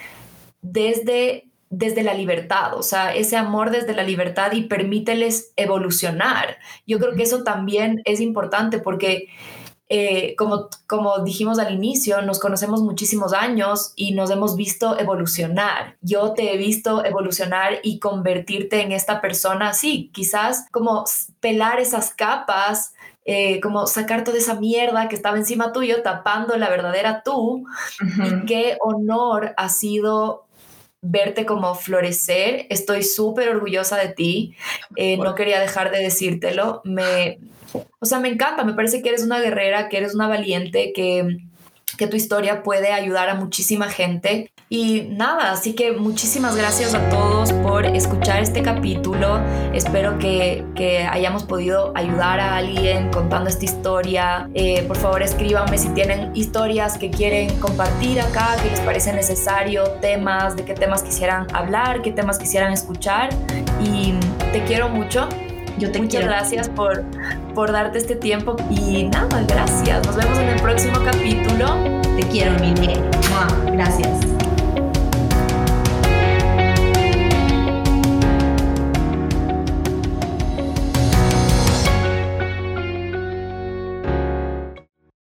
Speaker 1: desde desde la libertad, o sea, ese amor desde la libertad y permíteles evolucionar. Yo creo que eso también es importante porque eh, como, como dijimos al inicio, nos conocemos muchísimos años y nos hemos visto evolucionar. Yo te he visto evolucionar y convertirte en esta persona, sí, quizás como pelar esas capas eh, como sacar toda esa mierda que estaba encima tuyo, tapando la verdadera tú. Y qué honor ha sido verte como florecer. Estoy súper orgullosa de ti. Eh, no quería dejar de decírtelo. Me, o sea, me encanta. Me parece que eres una guerrera, que eres una valiente, que que tu historia puede ayudar a muchísima gente. Y nada, así que muchísimas gracias a todos por escuchar este capítulo. Espero que, hayamos podido ayudar a alguien contando esta historia. Eh, por favor, escríbanme si tienen historias que quieren compartir acá, que les parece necesario, temas, de qué temas quisieran hablar, qué temas quisieran escuchar. Y te quiero mucho. Yo te Muchas gracias por, por darte este tiempo y nada, gracias. Nos vemos en el próximo capítulo.
Speaker 2: Te quiero, mi bien. Gracias.